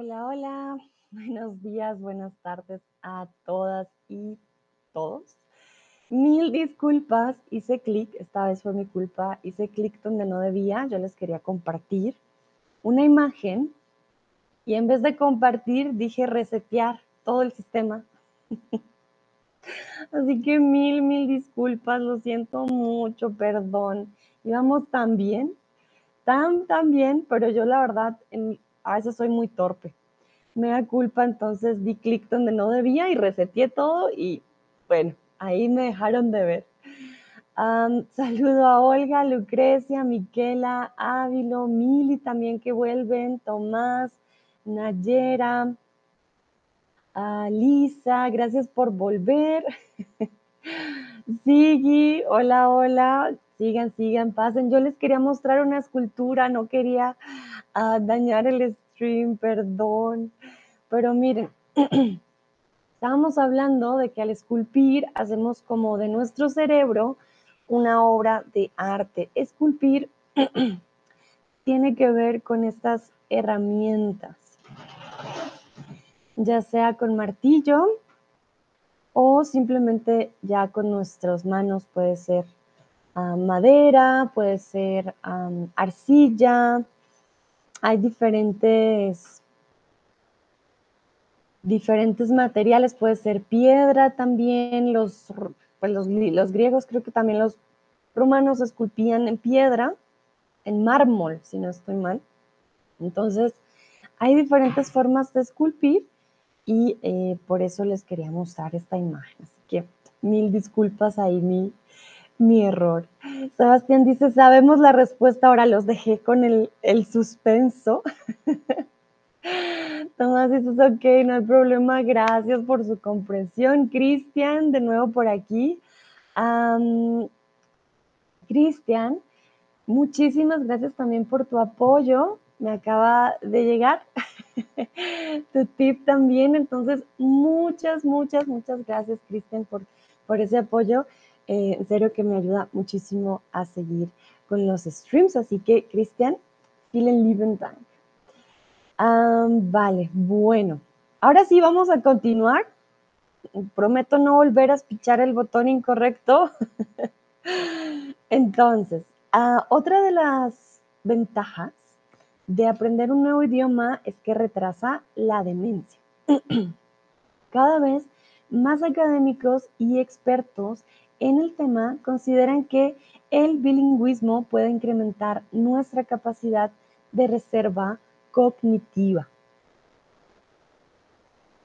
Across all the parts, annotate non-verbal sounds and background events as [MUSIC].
Hola, hola, [LAUGHS] buenos días, buenas tardes a todas y todos. Mil disculpas, hice clic, esta vez fue mi culpa, hice clic donde no debía, yo les quería compartir una imagen y en vez de compartir dije resetear todo el sistema. [LAUGHS] Así que mil, mil disculpas, lo siento mucho, perdón. Íbamos tan bien, tan, tan bien, pero yo la verdad a veces soy muy torpe me da culpa, entonces di clic donde no debía y reseteé todo y bueno, ahí me dejaron de ver. saludo a Olga, Lucrecia, Miquela, Ávilo, Mili también que vuelven, Tomás, Nayera, Lisa, gracias por volver. [LAUGHS] Sigi, hola, hola, sigan, sigan, pasen. Yo les quería mostrar una escultura, no quería ah, dañar el perdón. Pero miren, [CLEARS THROAT] estábamos hablando de que al esculpir hacemos como de nuestro cerebro una obra de arte. Esculpir [CLEARS THROAT] tiene que ver con estas herramientas, ya sea con martillo o simplemente ya con nuestras manos, puede ser ah, madera, puede ser arcilla, hay diferentes diferentes materiales, puede ser piedra también, los, pues los, los, griegos creo que también los romanos esculpían en piedra, en mármol, si no estoy mal. Entonces, hay diferentes formas de esculpir y eh, por eso les quería mostrar esta imagen. Así que mil disculpas ahí, mi, mi error. Sebastián dice, sabemos la respuesta, ahora los dejé con el, el suspenso. [LAUGHS] Tomás dices, ok, no hay problema, gracias por su comprensión. Cristian, de nuevo por aquí. Cristian, muchísimas gracias también por tu apoyo. Me acaba de llegar [LAUGHS] tu tip también. Entonces, muchas, muchas, muchas gracias, Cristian, por, por ese apoyo. Eh, en serio que me ayuda muchísimo a seguir con los streams. Así que, Cristian, vielen lieben Dank vale, bueno. Ahora sí vamos a continuar. Prometo no volver a pichar el botón incorrecto. [LAUGHS] Entonces, ah, otra de las ventajas de aprender un nuevo idioma es que retrasa la demencia. [CLEARS THROAT] Cada vez más académicos y expertos en el tema consideran que el bilingüismo puede incrementar nuestra capacidad de reserva cognitiva.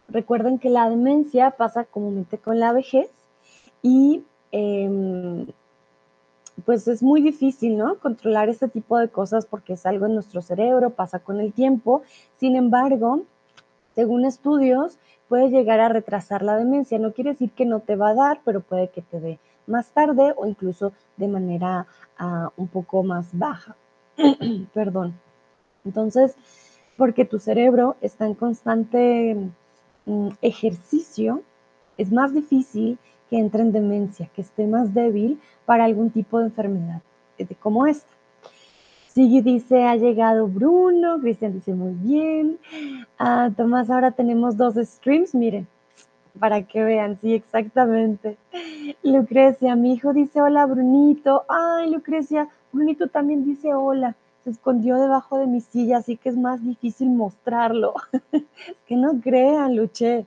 Recuerden que la demencia pasa comúnmente con la vejez y em, pues es muy difícil, ¿no? Controlar este tipo de cosas porque es algo en nuestro cerebro, pasa con el tiempo. Sin embargo, según estudios, puede llegar a retrasar la demencia. No quiere decir que no te va a dar, pero puede que te dé más tarde o incluso de manera ah, un poco más baja. [CLEARS THROAT] Perdón. Entonces, porque tu cerebro está en constante mm, ejercicio, es más difícil que entre en demencia, que esté más débil para algún tipo de enfermedad eh, como esta. Sigui dice, ha llegado Bruno, Cristian dice, muy bien. Ah, Tomás, ahora tenemos dos streams, miren, para que vean, sí, exactamente. Lucrecia, mi hijo dice, hola Brunito. Ay, Lucrecia, Brunito también dice hola se escondió debajo de mi silla, así que es más difícil mostrarlo. [LAUGHS] que no crean, luché.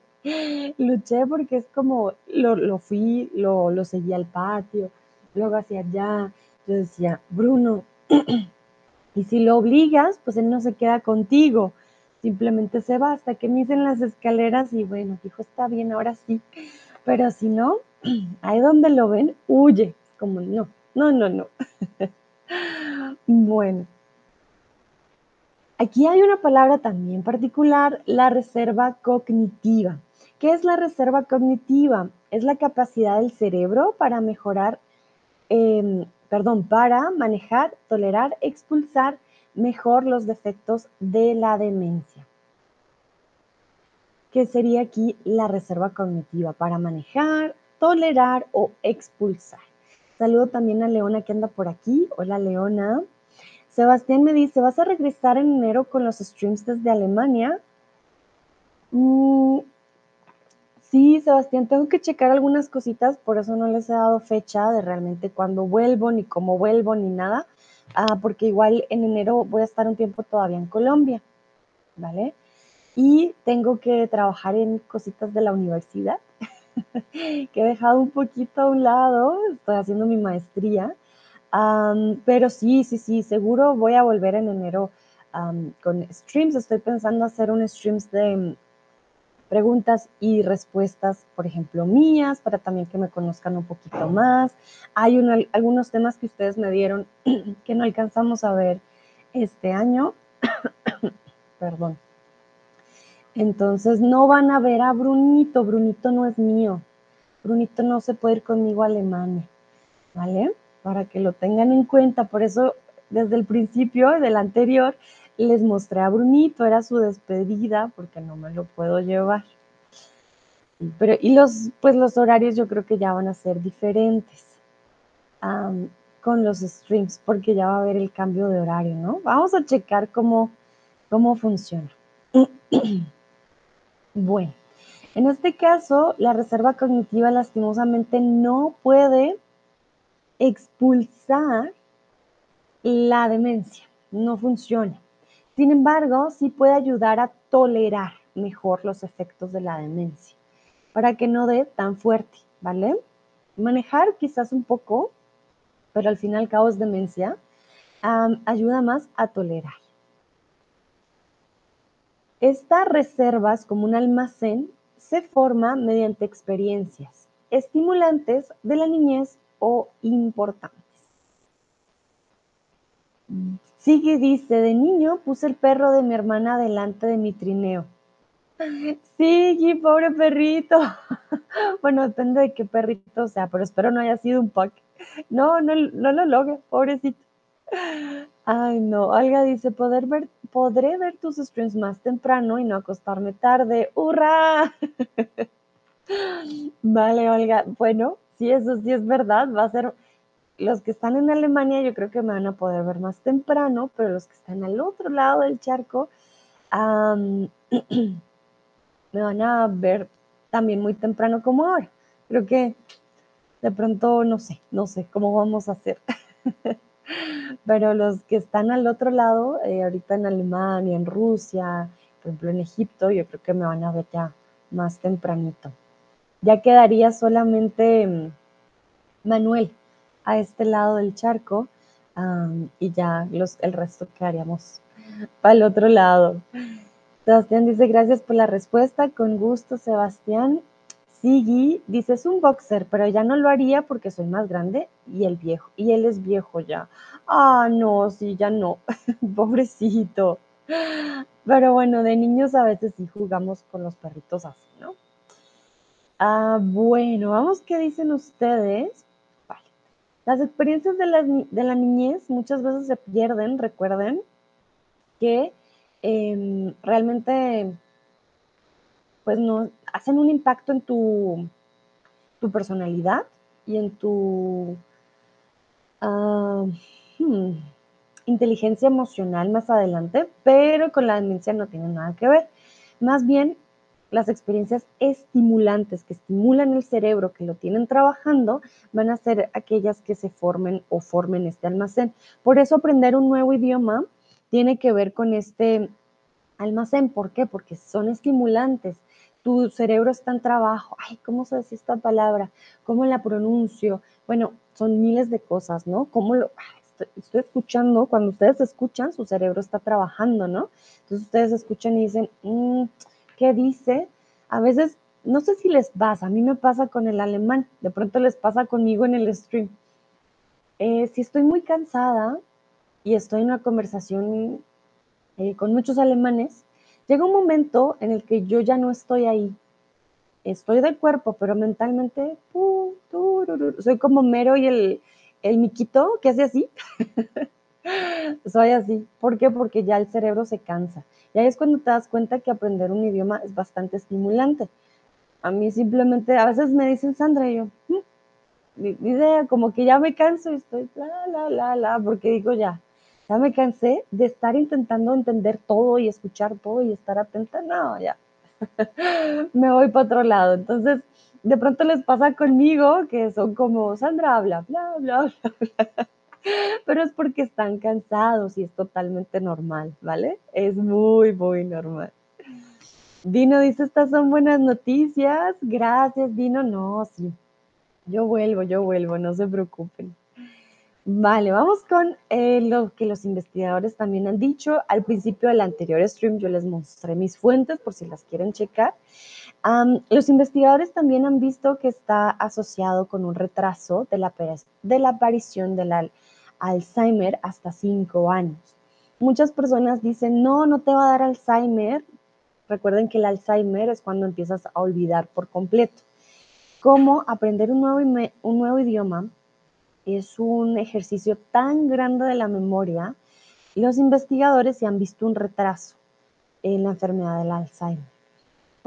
Luché porque es como, lo, fui, lo, lo seguí al patio, luego hacia allá. Yo decía, Bruno, [CLEARS THROAT] y si lo obligas, pues él no se queda contigo. Simplemente se va hasta que me dicen las escaleras y bueno, dijo, está bien, ahora sí. Pero si no, [CLEARS THROAT] ahí donde lo ven, huye. Como no, no, no, no. [LAUGHS] bueno, Aquí hay una palabra también particular, la reserva cognitiva. ¿Qué es la reserva cognitiva? Es la capacidad del cerebro para mejorar, em, perdón, para manejar, tolerar, expulsar mejor los defectos de la demencia. ¿Qué sería aquí la reserva cognitiva? Para manejar, tolerar o expulsar. Saludo también a Leona que anda por aquí. Hola Leona. Sebastián me dice, ¿vas a regresar en enero con los streams desde Alemania? Mm, sí, Sebastián, tengo que checar algunas cositas, por eso no les he dado fecha de realmente cuándo vuelvo, ni cómo vuelvo, ni nada, ah, porque igual en enero voy a estar un tiempo todavía en Colombia, ¿vale? Y tengo que trabajar en cositas de la universidad, [LAUGHS] que he dejado un poquito a un lado, estoy haciendo mi maestría, pero sí, sí, sí, seguro voy a volver en enero con streams. Estoy pensando hacer un streams de preguntas y respuestas, por ejemplo, mías, para también que me conozcan un poquito más. Hay algunos temas que ustedes me dieron [CLEARS THROAT] que no alcanzamos a ver este año. [COUGHS] Perdón. Entonces no van a ver a Brunito. Brunito no es mío. Brunito no se puede ir conmigo a Alemania. ¿Vale? para que lo tengan en cuenta. Por eso, desde el principio del anterior, les mostré a Brunito, era su despedida, porque no me lo puedo llevar. Pero, y los, pues los horarios yo creo que ya van a ser diferentes con los streams, porque ya va a haber el cambio de horario, ¿no? Vamos a checar cómo, cómo funciona. [CLEARS THROAT] bueno, en este caso, la reserva cognitiva lastimosamente no puede expulsar la demencia, no funciona. Sin embargo, sí puede ayudar a tolerar mejor los efectos de la demencia, para que no dé tan fuerte, ¿vale? Manejar quizás un poco, pero al fin y al cabo es demencia, ayuda más a tolerar. Estas reservas como un almacén se forma mediante experiencias estimulantes de la niñez o importantes. Sigue dice, de niño puse el perro de mi hermana delante de mi trineo. Sí, pobre perrito. [LAUGHS] Bueno, depende de qué perrito sea, pero espero no haya sido un pack. No, no, no lo logre, pobrecito. Ay, no. Olga dice, Poder ver, podré ver tus streams más temprano y no acostarme tarde. ¡Hurra! [LAUGHS] Vale, Olga. Bueno, Sí, eso sí es verdad, va a ser, los que están en Alemania yo creo que me van a poder ver más temprano, pero los que están al otro lado del charco [CLEARS THROAT] me van a ver también muy temprano como ahora. Creo que de pronto no sé, no sé cómo vamos a hacer. [LAUGHS] pero los que están al otro lado, eh, ahorita en Alemania, en Rusia, por ejemplo en Egipto, yo creo que me van a ver ya más tempranito ya quedaría solamente mm, Manuel a este lado del charco y ya los, el resto quedaríamos para el otro lado. Sebastián dice, gracias por la respuesta, con gusto Sebastián. Sigui dice, es un boxer, pero ya no lo haría porque soy más grande y el viejo, y él es viejo ya. Ah, no, sí, ya no, [LAUGHS] pobrecito. Pero bueno, de niños a veces sí jugamos con los perritos así, ¿no? Ah, bueno, vamos, ¿qué dicen ustedes? Las experiencias de la, de la niñez muchas veces se pierden, recuerden que em, realmente pues no hacen un impacto en tu, tu personalidad y en tu ah, hmm, inteligencia emocional más adelante, pero con la demencia no tienen nada que ver. Más bien las experiencias estimulantes que estimulan el cerebro, que lo tienen trabajando, van a ser aquellas que se formen o formen este almacén. Por eso aprender un nuevo idioma tiene que ver con este almacén. ¿Por qué? Porque son estimulantes. Tu cerebro está en trabajo. Ay, ¿cómo se dice esta palabra? ¿Cómo la pronuncio? Bueno, son miles de cosas, ¿no? ¿Cómo lo, estoy, escuchando, cuando ustedes escuchan, su cerebro está trabajando, ¿no? Entonces ustedes escuchan y dicen, mmm, qué dice. A veces, no sé si les pasa, a mí me pasa con el alemán, de pronto les pasa conmigo en el stream. Eh, si estoy muy cansada y estoy en una conversación eh, con muchos alemanes, llega un momento en el que yo ya no estoy ahí. Estoy de cuerpo, pero mentalmente soy como Mero y el, el miquito que hace así. [LAUGHS] soy así. ¿Por qué? Porque ya el cerebro se cansa. Y ahí es cuando te das cuenta que aprender un idioma es bastante estimulante. A mí simplemente, a veces me dicen Sandra y yo, mm, idea, como que ya me canso y estoy la, la, la, la, porque digo ya, ya me cansé de estar intentando entender todo y escuchar todo y estar atenta. No, ya, [LAUGHS] me voy para otro lado. Entonces, de pronto les pasa conmigo que son como, Sandra habla, bla, bla, bla, bla. [LAUGHS] Pero es porque están cansados y es totalmente normal, ¿vale? Es muy, muy normal. Dino dice, estas son buenas noticias. Gracias, Dino. No, sí. Yo vuelvo, yo vuelvo, no se preocupen. Vale, vamos con eh, lo que los investigadores también han dicho. Al principio del anterior stream yo les mostré mis fuentes por si las quieren checar. Los investigadores también han visto que está asociado con un retraso de la, aparición del Alzheimer hasta 5 años. Muchas personas dicen, no, no te va a dar Alzheimer, Recuerden que el Alzheimer es cuando empiezas a olvidar por completo. Cómo aprender un nuevo, un nuevo idioma es un ejercicio tan grande de la memoria. Los investigadores se han visto un retraso en la enfermedad del Alzheimer.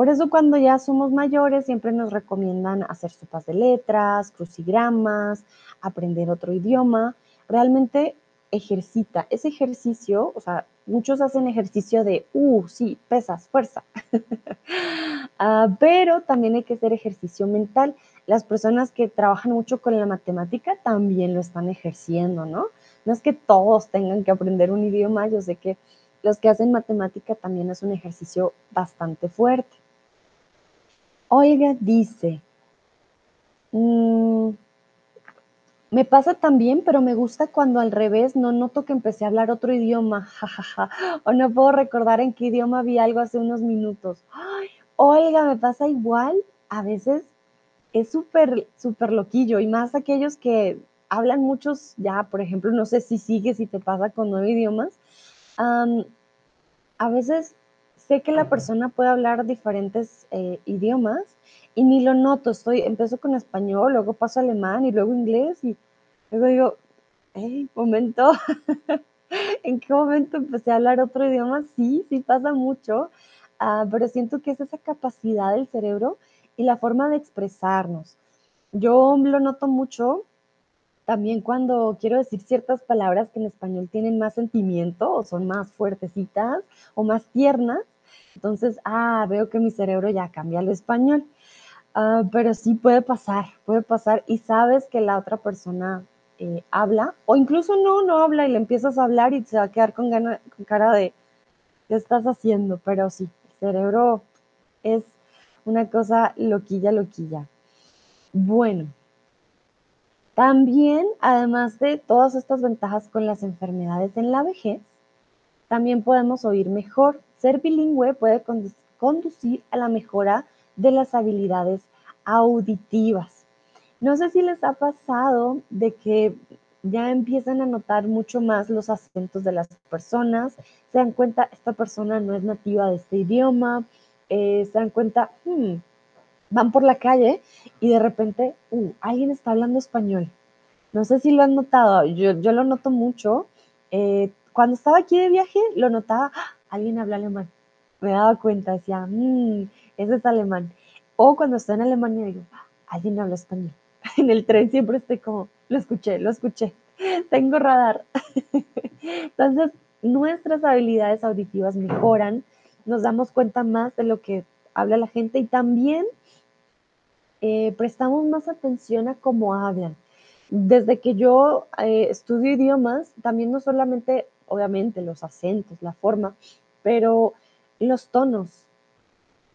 Por eso cuando ya somos mayores siempre nos recomiendan hacer sopas de letras, crucigramas, aprender otro idioma. Realmente ejercita. Ese ejercicio, o sea, muchos hacen ejercicio de, uh, sí, pesas, fuerza. [LAUGHS] Ah, pero también hay que hacer ejercicio mental. Las personas que trabajan mucho con la matemática también lo están ejerciendo, ¿no? No es que todos tengan que aprender un idioma, yo sé que los que hacen matemática también es un ejercicio bastante fuerte. Oiga, dice, mmm, me pasa también, pero me gusta cuando al revés no noto que empecé a hablar otro idioma, [LAUGHS] o no puedo recordar en qué idioma vi algo hace unos minutos. Ay, oiga, me pasa igual, a veces es súper, súper loquillo, y más aquellos que hablan muchos, ya, por ejemplo, no sé si sigues y te pasa con nueve idiomas, a veces sé que la persona puede hablar diferentes eh, idiomas, y ni lo noto, estoy, empiezo con español, luego paso alemán y luego inglés y luego digo, hey, momento, [LAUGHS] ¿en qué momento empecé a hablar otro idioma? Sí, sí pasa mucho, ah, pero siento que es esa capacidad del cerebro y la forma de expresarnos. Yo lo noto mucho también cuando quiero decir ciertas palabras que en español tienen más sentimiento o son más fuertecitas o más tiernas. Entonces, ah, veo que mi cerebro ya cambia al español. Ah, pero sí puede pasar, puede pasar y sabes que la otra persona eh, habla o incluso no, no habla y le empiezas a hablar y se va a quedar con, con cara de, ¿qué estás haciendo? Pero sí, el cerebro es una cosa loquilla, loquilla. Bueno, también, además de todas estas ventajas con las enfermedades en la vejez, también podemos oír mejor. Ser bilingüe puede conducir a la mejora de las habilidades auditivas. No sé si les ha pasado de que ya empiezan a notar mucho más los acentos de las personas, se dan cuenta, esta persona no es nativa de este idioma, eh, se dan cuenta, hmm, van por la calle y de repente, uh, alguien está hablando español. No sé si lo han notado, yo, lo noto mucho. Eh, cuando estaba aquí de viaje, lo notaba, ¡ah! Alguien habla alemán. Me daba cuenta, decía, mmm, ese es alemán. O cuando estoy en Alemania digo, alguien habla español. [LAUGHS] En el tren siempre estoy como, lo escuché, lo escuché, tengo radar. [LAUGHS] Entonces, nuestras habilidades auditivas mejoran, nos damos cuenta más de lo que habla la gente y también eh, prestamos más atención a cómo hablan. Desde que yo eh, estudio idiomas, también no solamente, obviamente, los acentos, la forma, pero los tonos,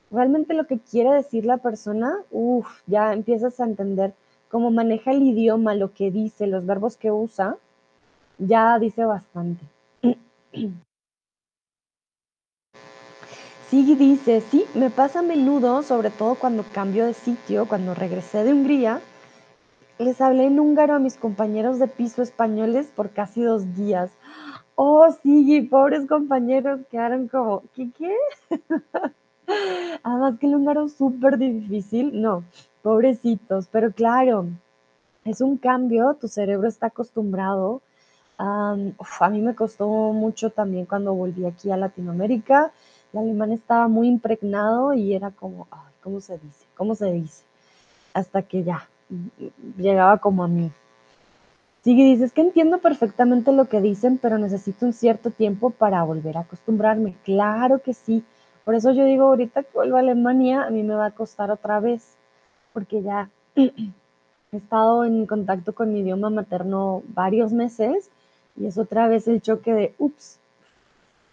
realmente lo que quiere decir la persona, uff, ya empiezas a entender cómo maneja el idioma, lo que dice, los verbos que usa, ya dice bastante. [CLEARS THROAT] Sí, dice, sí, me pasa a menudo, sobre todo cuando cambio de sitio, cuando regresé de Hungría, les hablé en húngaro a mis compañeros de piso españoles por casi dos días. Oh, sí, pobres compañeros quedaron como, ¿qué qué? [LAUGHS] Además que el húngaro es súper difícil, no, pobrecitos, pero claro, es un cambio, tu cerebro está acostumbrado. a mí me costó mucho también cuando volví aquí a Latinoamérica. El alemán estaba muy impregnado y era como, ay, ¿cómo se dice? ¿Cómo se dice? Hasta que ya llegaba como a mí. Sigue y dices que entiendo perfectamente lo que dicen, pero necesito un cierto tiempo para volver a acostumbrarme. Claro que sí Por eso yo digo, ahorita que vuelvo a Alemania, a mí me va a costar otra vez, porque ya [CLEARS THROAT] he estado en contacto con mi idioma materno varios meses y es otra vez el choque de, ups,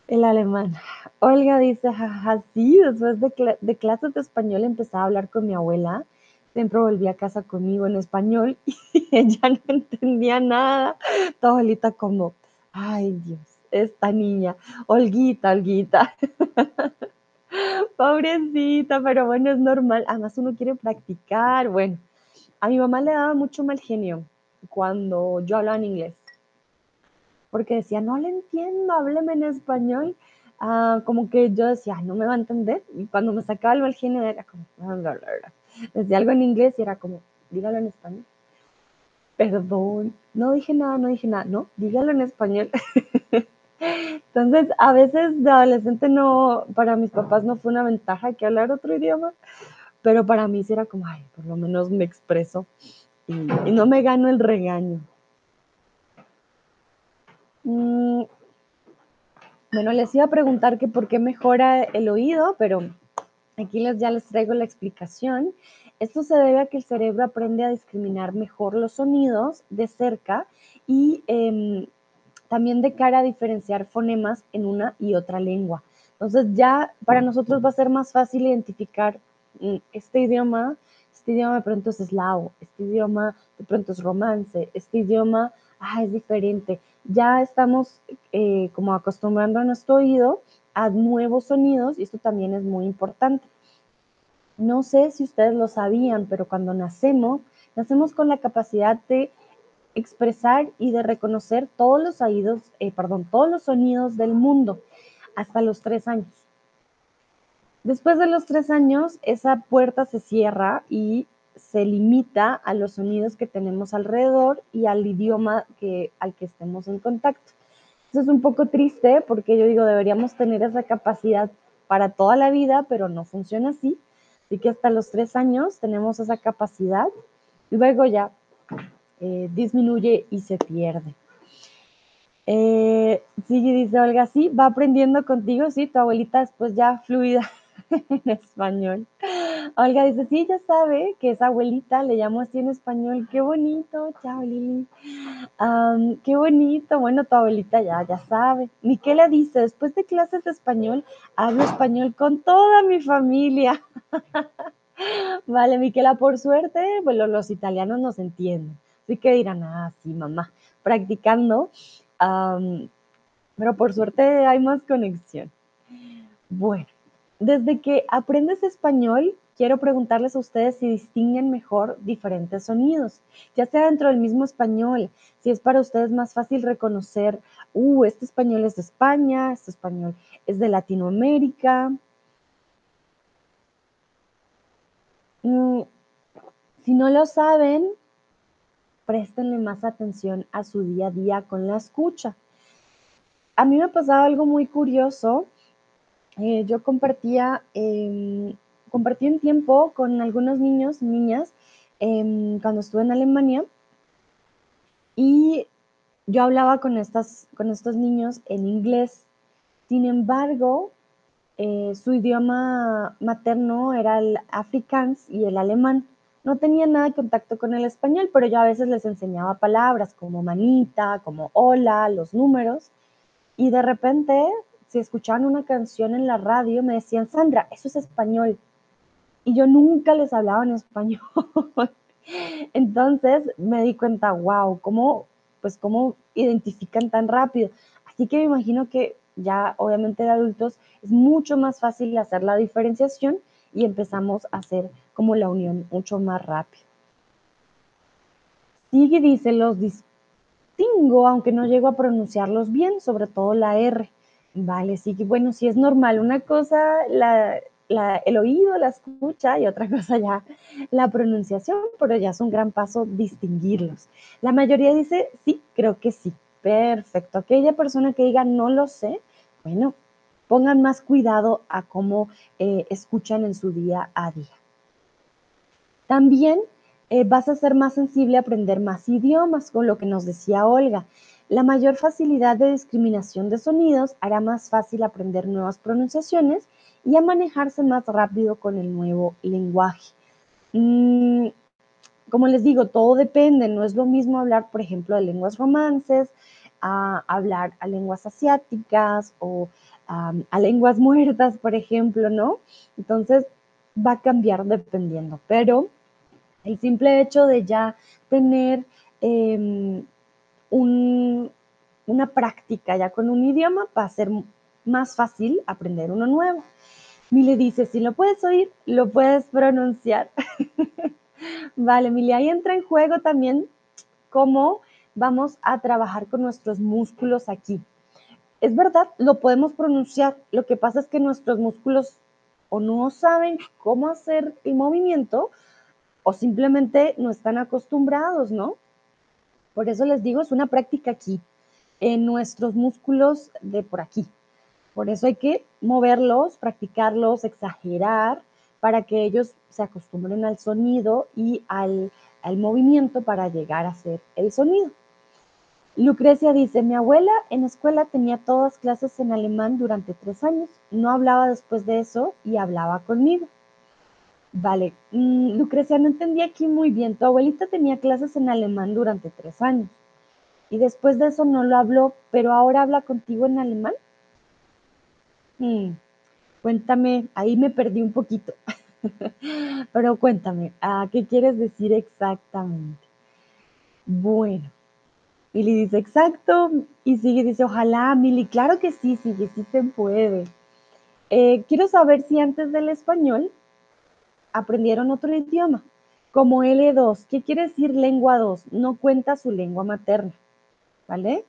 el alemán. Olga dice, jaja, sí, después de, de clases de español empecé a hablar con mi abuela siempre volvía a casa conmigo en español [LAUGHS] y ella no entendía nada. Tu abuelita como, ay Dios, esta niña, Olguita, Olguita. [LAUGHS] Pobrecita, pero bueno, es normal. Además uno quiere practicar. Bueno, a mi mamá le daba mucho mal genio cuando yo hablaba en inglés. Porque decía, no le entiendo, hábleme en español. Ah, como que yo decía, no me va a entender. Y cuando me sacaba el mal genio era como, decía algo en inglés y era como, dígalo en español. Perdón, no dije nada, no dije nada, no, dígalo en español. [LAUGHS] Entonces, a veces de adolescente no, para mis papás no fue una ventaja que hablar otro idioma, pero para mí sí era como, ay, por lo menos me expreso y, no me gano el regaño. Mm, bueno, les iba a preguntar que por qué mejora el oído, pero Aquí les, ya les traigo la explicación. Esto se debe a que el cerebro aprende a discriminar mejor los sonidos de cerca y em, también de cara a diferenciar fonemas en una y otra lengua. Entonces ya para nosotros va a ser más fácil identificar mm, este idioma, este idioma de pronto es eslavo, este idioma de pronto es romance, este idioma ah, es diferente. Ya estamos eh, como acostumbrando a nuestro oído a nuevos sonidos y esto también es muy importante. No sé si ustedes lo sabían, pero cuando nacemos, nacemos con la capacidad de expresar y de reconocer todos los oídos, eh, perdón, todos los sonidos del mundo hasta los tres años. Después de los tres años, esa puerta se cierra y se limita a los sonidos que tenemos alrededor y al idioma al que estemos en contacto. Eso es un poco triste porque yo digo, deberíamos tener esa capacidad para toda la vida, pero no funciona así. Así que hasta los tres años tenemos esa capacidad y luego ya eh, disminuye y se pierde. Eh, sí, dice Olga, sí, va aprendiendo contigo, sí, tu abuelita después ya fluida [LAUGHS] en español. Olga dice, sí, ya sabe que es abuelita, le llamo así en español. Qué bonito, chao Lili. qué bonito, bueno, tu abuelita ya, ya sabe. Miquela dice, después de clases de español, hablo español con toda mi familia. [LAUGHS] vale, Miquela, por suerte, bueno, los italianos nos entienden. Así que dirán, ah, sí, mamá, practicando. pero por suerte hay más conexión. Bueno, desde que aprendes español, quiero preguntarles a ustedes si distinguen mejor diferentes sonidos, ya sea dentro del mismo español, si es para ustedes más fácil reconocer, uh, este español es de España, este español es de Latinoamérica. Mm, si no lo saben, préstenle más atención a su día a día con la escucha. A mí me ha pasado algo muy curioso eh, yo compartía, eh, compartí un tiempo con algunos niños, niñas, em, cuando estuve en Alemania y yo hablaba con, estas, con estos niños en inglés. Sin embargo, eh, su idioma materno era el afrikaans y el alemán. No tenía nada de contacto con el español, pero yo a veces les enseñaba palabras como manita, como hola, los números. Y de repente si escuchaban una canción en la radio, me decían, Sandra, eso es español. Y yo nunca les hablaba en español. [LAUGHS] Entonces me di cuenta, wow, cómo, pues cómo identifican tan rápido. Así que me imagino que ya obviamente de adultos es mucho más fácil hacer la diferenciación y empezamos a hacer como la unión mucho más rápido. Sigue, dice, los distingo, aunque no llego a pronunciarlos bien, sobre todo la R. Vale, sí, bueno, sí es normal. Una cosa, el oído, la escucha y otra [LAUGHS] cosa ya la pronunciación, pero ya es un gran paso distinguirlos. La mayoría dice, sí, creo que sí. Perfecto. Aquella persona que diga, no lo sé, bueno, pongan más cuidado a cómo eh, escuchan en su día a día. También eh, vas a ser más sensible a aprender más idiomas, con lo que nos decía Olga. La mayor facilidad de discriminación de sonidos hará más fácil aprender nuevas pronunciaciones y a manejarse más rápido con el nuevo lenguaje. Mm, como les digo, todo depende, no es lo mismo hablar, por ejemplo, de lenguas romances, a hablar a lenguas asiáticas o a lenguas [LAUGHS] muertas, por ejemplo, ¿no? Entonces va a cambiar dependiendo, pero el simple hecho de ya tener una práctica ya con un idioma va a ser más fácil aprender uno nuevo. Mile dice, si lo puedes oír, lo puedes pronunciar. [LAUGHS] vale, Mile, ahí entra en juego también cómo vamos a trabajar con nuestros músculos aquí. Es verdad, lo podemos pronunciar. Lo que pasa es que nuestros músculos o no saben cómo hacer el movimiento o simplemente no están acostumbrados, ¿no? Por eso les digo, es una práctica aquí, en nuestros músculos de por aquí. Por eso hay que moverlos, practicarlos, exagerar, para que ellos se acostumbren al sonido y al, al movimiento para llegar a hacer el sonido. Lucrecia dice, mi abuela en escuela tenía todas clases en alemán durante tres años, no hablaba después de eso y hablaba conmigo. Vale, mm, Lucrecia, no entendí aquí muy bien. Tu abuelita tenía clases en alemán durante tres años y después de eso no lo habló, pero ahora habla contigo en alemán. Mm, cuéntame, ahí me perdí un poquito, [LAUGHS] pero cuéntame, ¿a qué quieres decir exactamente? Bueno, Mili dice, exacto, y sigue, dice, ojalá, Mili, claro que sí, sigue, sí se puede. Eh, quiero saber si antes del español aprendieron otro idioma, como L2. ¿Qué quiere decir lengua 2? No cuenta su lengua materna, ¿vale?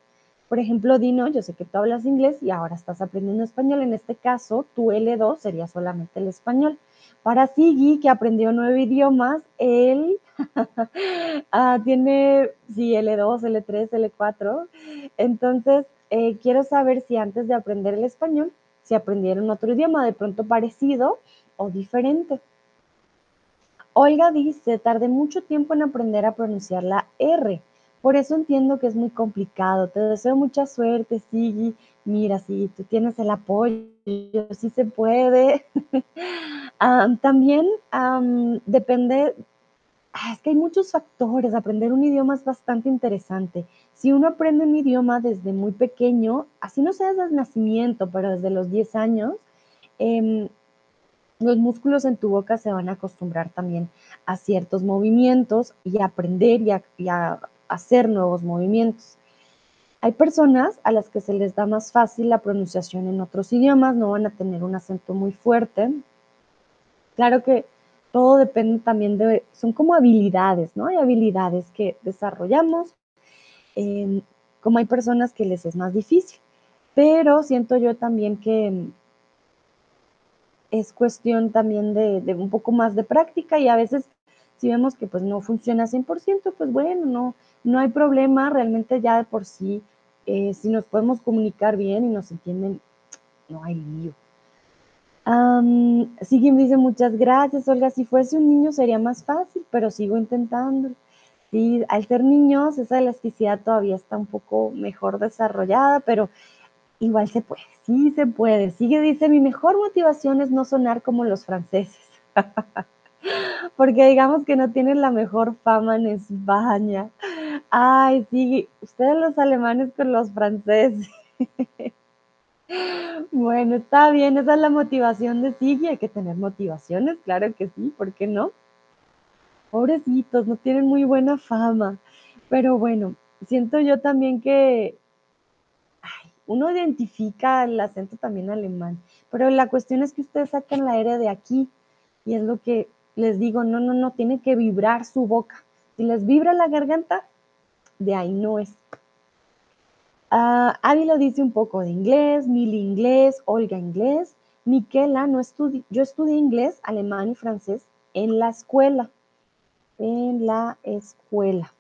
Por ejemplo, Dino, yo sé que tú hablas inglés y ahora estás aprendiendo español. En este caso, tu L2 sería solamente el español. Para Sigi, que aprendió nueve idiomas, él [LAUGHS] ah, tiene, sí, L2, L3, L4. Entonces, eh, quiero saber si antes de aprender el español, si aprendieron otro idioma de pronto parecido o diferente. Olga dice, tardé mucho tiempo en aprender a pronunciar la R. Por eso entiendo que es muy complicado. Te deseo mucha suerte, Sigui. Mira, si tú tienes el apoyo, sí se puede. [LAUGHS] también depende, ah, es que hay muchos factores. Aprender un idioma es bastante interesante. Si uno aprende un idioma desde muy pequeño, así no sea desde el nacimiento, pero desde los 10 años, em, los músculos en tu boca se van a acostumbrar también a ciertos movimientos y a aprender y a, hacer nuevos movimientos. Hay personas a las que se les da más fácil la pronunciación en otros idiomas, no van a tener un acento muy fuerte. Claro que todo depende también de, son como habilidades, ¿no? Hay habilidades que desarrollamos, em, como hay personas que les es más difícil, pero siento yo también que es cuestión también de, un poco más de práctica y a veces si vemos que pues no funciona 100%, pues bueno, no, no hay problema, realmente ya de por sí, eh, si nos podemos comunicar bien y nos entienden, no hay lío. Um, dice muchas gracias, Olga, si fuese un niño sería más fácil, pero sigo intentando. Al ser niños esa elasticidad todavía está un poco mejor desarrollada, pero igual se puede, sí se puede. Sigue, dice, mi mejor motivación es no sonar como los franceses. [LAUGHS] Porque digamos que no tienen la mejor fama en España. Ay, sí, ustedes los alemanes con los franceses. [LAUGHS] Bueno, está bien, esa es la motivación de Sigui, hay que tener motivaciones, claro que sí, ¿por qué no? Pobrecitos, no tienen muy buena fama, pero bueno, siento yo también que uno identifica el acento también alemán, pero la cuestión es que ustedes sacan la R de aquí y es lo que les digo, no, no, no, tiene que vibrar su boca. Si les vibra la garganta, de ahí no es. Uh, lo dice un poco de inglés, Mili inglés, Olga inglés, Miquela, no yo estudié inglés, alemán y francés en la escuela. En la escuela.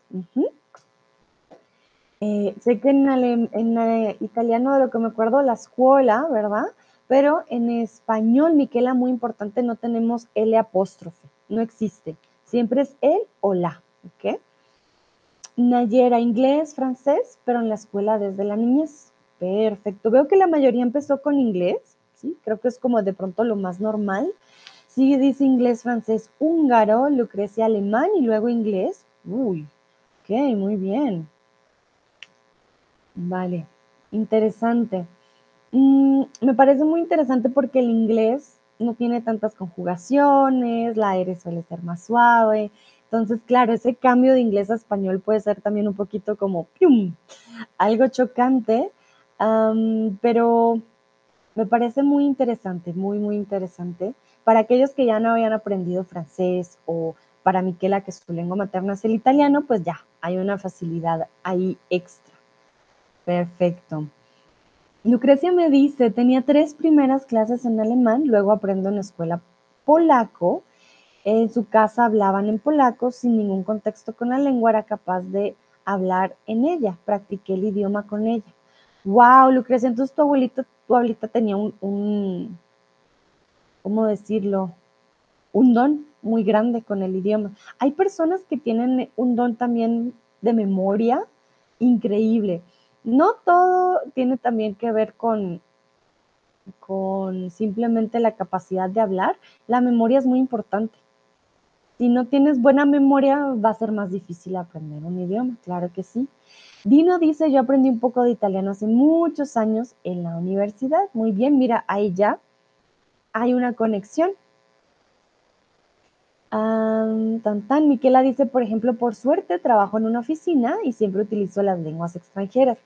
Eh, sé que en, italiano, de lo que me acuerdo, la escuela, ¿verdad? Pero en español, Miquela, muy importante, no tenemos L apóstrofe, no existe. Siempre es el o la, ¿ok? Nayera, inglés, francés, pero en la escuela desde la niñez. Perfecto. Veo que la mayoría empezó con inglés, ¿sí? Creo que es como de pronto lo más normal. Sigue, dice inglés, francés, húngaro, Lucrecia, alemán y luego inglés. Uy, ok, muy bien. Vale, interesante. Mm, me parece muy interesante porque el inglés no tiene tantas conjugaciones, la R suele ser más suave. Entonces, claro, ese cambio de inglés a español puede ser también un poquito como ¡pium! algo chocante, pero me parece muy interesante, muy, muy interesante. Para aquellos que ya no habían aprendido francés o para Miquela, que su lengua materna es el italiano, pues ya, hay una facilidad ahí extra. Perfecto. Lucrecia me dice, tenía tres primeras clases en alemán, luego aprendo en la escuela polaco. En su casa hablaban en polaco sin ningún contexto con la lengua, era capaz de hablar en ella, practiqué el idioma con ella. Wow, Lucrecia, entonces tu abuelita, tu abuelita tenía un, un, ¿cómo decirlo? Un don muy grande con el idioma. Hay personas que tienen un don también de memoria increíble. No todo tiene también que ver con, con simplemente la capacidad de hablar. La memoria es muy importante. Si no tienes buena memoria, va a ser más difícil aprender un idioma, claro que sí. Dino dice, yo aprendí un poco de italiano hace muchos años en la universidad. Muy bien, mira, ahí ya hay una conexión. Tan tan, Miquela dice, por ejemplo, por suerte trabajo en una oficina y siempre utilizo las lenguas extranjeras.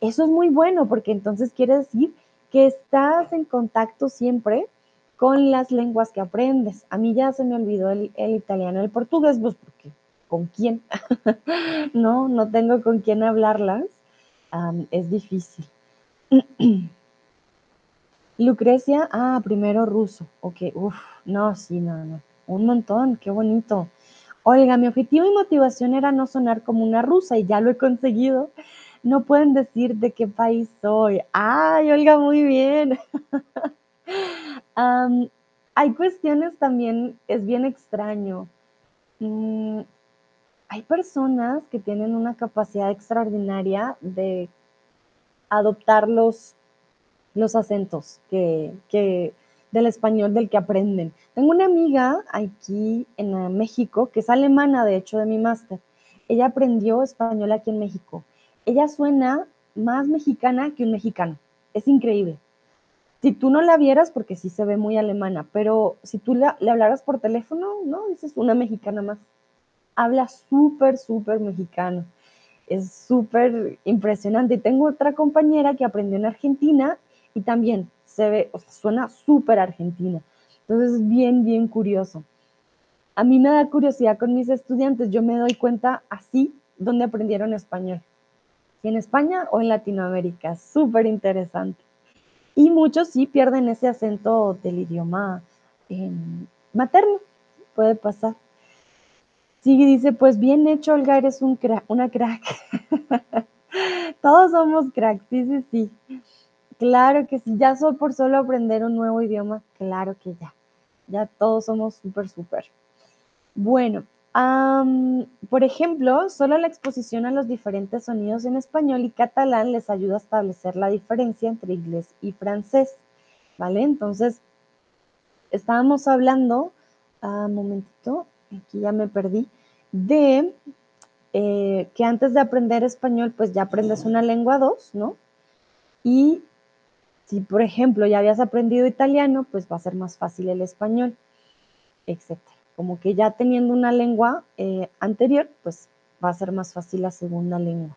Eso es muy bueno porque entonces quiere decir que estás en contacto siempre con las lenguas que aprendes. A mí ya se me olvidó el, italiano, el portugués, pues porque ¿con quién? [LAUGHS] no, no tengo con quién hablarlas. es difícil. [CLEARS THROAT] Lucrecia, ah, primero ruso. Ok, uff, no, sí, no, no. Un montón, qué bonito. Oiga, mi objetivo y motivación era no sonar como una rusa y ya lo he conseguido no pueden decir de qué país soy. Ay, Olga, muy bien. [LAUGHS] hay cuestiones también, es bien extraño. Mm, hay personas que tienen una capacidad extraordinaria de adoptar los, los acentos que, que, del español del que aprenden. Tengo una amiga aquí en México que es alemana, de hecho, de mi máster. Ella aprendió español aquí en México ella suena más mexicana que un mexicano. Es increíble. Si tú no la vieras, porque sí se ve muy alemana, pero si tú le hablaras por teléfono, no, dices una mexicana más. Habla súper, súper mexicano. Es súper impresionante. Y tengo otra compañera que aprendió en Argentina y también se ve, o sea, suena súper argentina. Entonces es bien, bien curioso. A mí me da curiosidad con mis estudiantes, yo me doy cuenta así donde aprendieron español en España o en Latinoamérica. Súper interesante. Y muchos sí pierden ese acento del idioma em, materno. Puede pasar. Sí, dice, pues bien hecho, Olga, eres un una crack. [LAUGHS] Todos somos cracks, sí, sí, sí. Claro que sí, ya solo por solo aprender un nuevo idioma, claro que ya. Ya todos somos súper, súper. Bueno, por ejemplo, solo la exposición a los diferentes sonidos en español y catalán les ayuda a establecer la diferencia entre inglés y francés, ¿vale? Entonces, estábamos hablando, un momentito, aquí ya me perdí, de eh, que antes de aprender español, pues ya aprendes una lengua 2, ¿no? Y si, por ejemplo, ya habías aprendido italiano, pues va a ser más fácil el español, etcétera como que ya teniendo una lengua eh, anterior, pues va a ser más fácil la segunda lengua.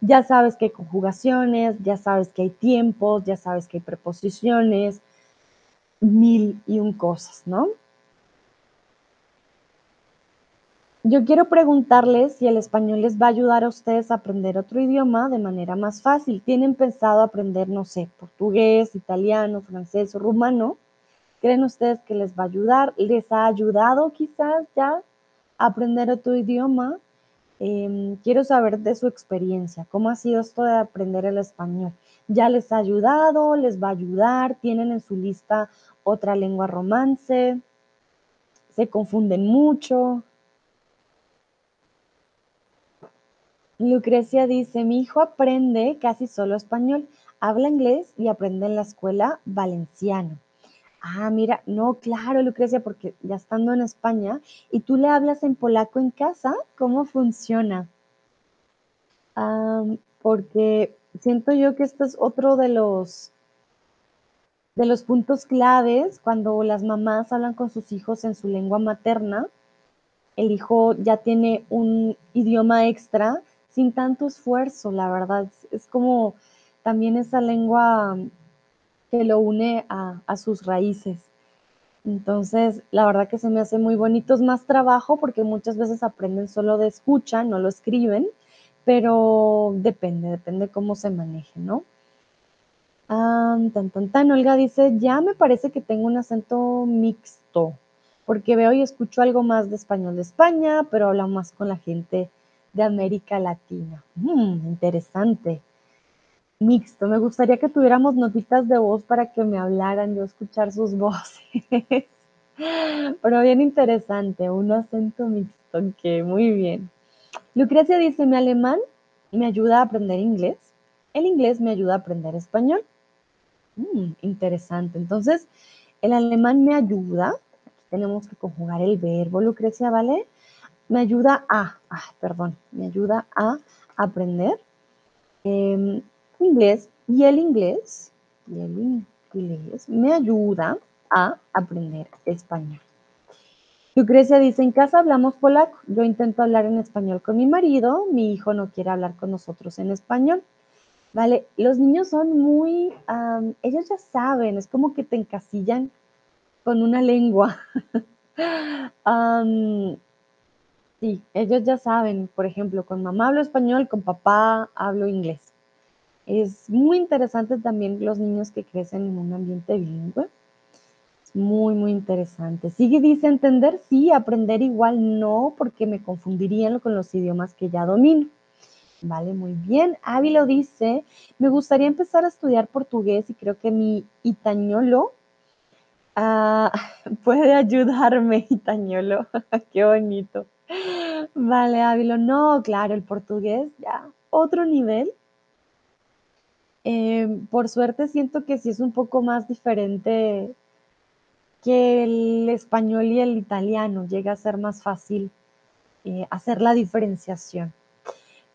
Ya sabes que hay conjugaciones, ya sabes que hay tiempos, ya sabes que hay preposiciones, mil y un cosas, ¿no? Yo quiero preguntarles si el español les va a ayudar a ustedes a aprender otro idioma de manera más fácil. ¿Tienen pensado aprender, no sé, portugués, italiano, francés o rumano? ¿Creen ustedes que les va a ayudar? ¿Les ha ayudado quizás ya a aprender otro idioma? Em, quiero saber de su experiencia. ¿Cómo ha sido esto de aprender el español? ¿Ya les ha ayudado? ¿Les va a ayudar? ¿Tienen en su lista otra lengua romance? ¿Se confunden mucho? Lucrecia dice, mi hijo aprende casi solo español, habla inglés y aprende en la escuela valenciano. Ah, mira, no, claro, Lucrecia, porque ya estando en España y tú le hablas en polaco en casa, ¿cómo funciona? porque siento yo que esto es otro de los de los puntos claves cuando las mamás hablan con sus hijos en su lengua materna. El hijo ya tiene un idioma extra sin tanto esfuerzo, la verdad. Es como también esa lengua que lo une a, sus raíces. Entonces, la verdad que se me hace muy bonito. Es más trabajo porque muchas veces aprenden solo de escucha, no lo escriben, pero depende, depende cómo se maneje, ¿no? tan, tan, tan. Olga dice, ya me parece que tengo un acento mixto, porque veo y escucho algo más de español de España, pero hablo más con la gente de América Latina. Mm, interesante. Mixto. Me gustaría que tuviéramos notitas de voz para que me hablaran, yo escuchar sus [LAUGHS] voces. pero bien interesante, un acento mixto, que muy bien. Lucrecia dice, mi alemán me ayuda a aprender inglés, el inglés me ayuda a aprender español. Mm, interesante. Entonces, el alemán me ayuda, aquí tenemos que conjugar el verbo, Lucrecia, ¿vale? Me ayuda a, ah, perdón, me ayuda a aprender em, inglés y el inglés, y el inglés me ayuda a aprender español. Lucrecia dice, en casa hablamos polaco, yo intento hablar en español con mi marido, mi hijo no quiere hablar con nosotros en español. Vale, los niños son muy, ellos ya saben, es como que te encasillan con una lengua. [LAUGHS] sí, ellos ya saben, por ejemplo, con mamá hablo español, con papá hablo inglés. Es muy interesante también los niños que crecen en un ambiente bilingüe. Es muy, muy interesante. Sigue, dice, entender, sí, aprender igual no, porque me confundirían con los idiomas que ya domino. Vale, muy bien. Ávilo dice, me gustaría empezar a estudiar portugués y creo que mi itañolo ah, [LAUGHS] puede ayudarme, itañolo. [LAUGHS] Qué bonito. Vale, Ávilo, no, claro, el portugués ya, otro nivel. Em, por suerte siento que sí es un poco más diferente que el español y el italiano. Llega a ser más fácil eh, hacer la diferenciación.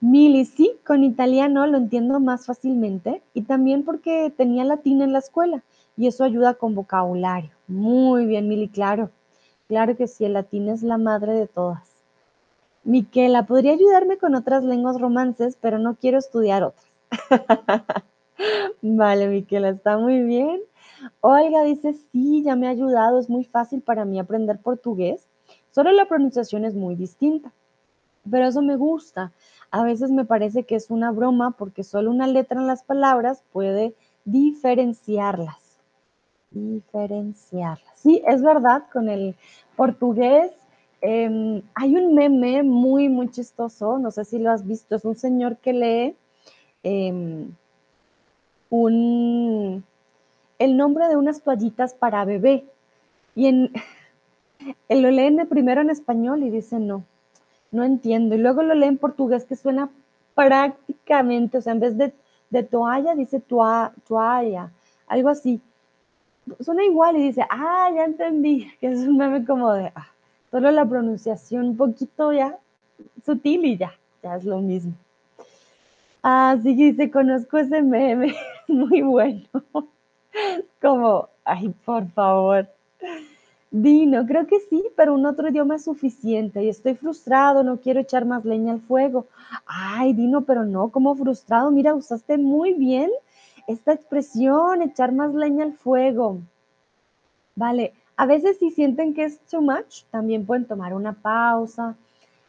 Mili, sí, con italiano lo entiendo más fácilmente y también porque tenía latín en la escuela y eso ayuda con vocabulario. Muy bien, Mili, claro. Claro que sí, el latín es la madre de todas. Miquela, podría ayudarme con otras lenguas romances, pero no quiero estudiar otras. [LAUGHS] vale, Miquela, está muy bien. Olga dice, sí, ya me ha ayudado, es muy fácil para mí aprender portugués, solo la pronunciación es muy distinta. Pero eso me gusta, a veces me parece que es una broma porque solo una letra en las palabras puede diferenciarlas. Diferenciarlas. Sí, es verdad, con el portugués em, hay un meme muy, muy chistoso, no sé si lo has visto, es un señor que lee em, un, el nombre de unas toallitas para bebé y en, él [LAUGHS] lo lee primero en español y dice no, no entiendo. Y luego lo lee en portugués que suena prácticamente, o sea, en vez de, toalla dice toalla, algo así. Suena igual y dice, ah, ya entendí, [LAUGHS] que es un meme como de, ah, solo la pronunciación un poquito ya sutil y ya, ya es lo mismo. Así que dice, conozco ese meme, [LAUGHS] muy bueno. Como, ay, por favor. Dino, creo que sí, pero un otro idioma es suficiente y estoy frustrado, no quiero echar más leña al fuego. Ay, Dino, pero no, como frustrado, mira, usaste muy bien esta expresión, echar más leña al fuego. Vale, a veces si sienten que es too much, también pueden tomar una pausa,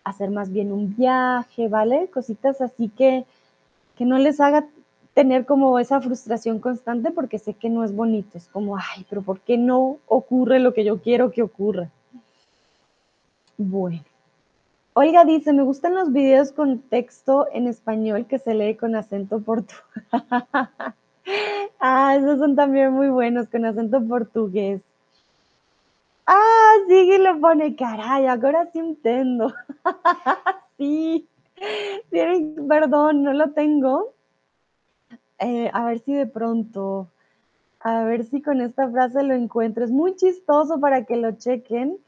hacer más bien un viaje, ¿vale? Cositas así que, que no les haga tener como esa frustración constante porque sé que no es bonito. Es como, ay, pero ¿por qué no ocurre lo que yo quiero que ocurra? Bueno. Olga dice, me gustan los videos con texto en español que se lee con acento portugués. [LAUGHS] ah, esos son también muy buenos con acento portugués. Ah, sí que lo pone, caray, ahora sí entiendo. [LAUGHS] sí. Perdón, no lo tengo. Eh, a ver si de pronto, a ver si con esta frase lo encuentro. Es muy chistoso para que lo chequen,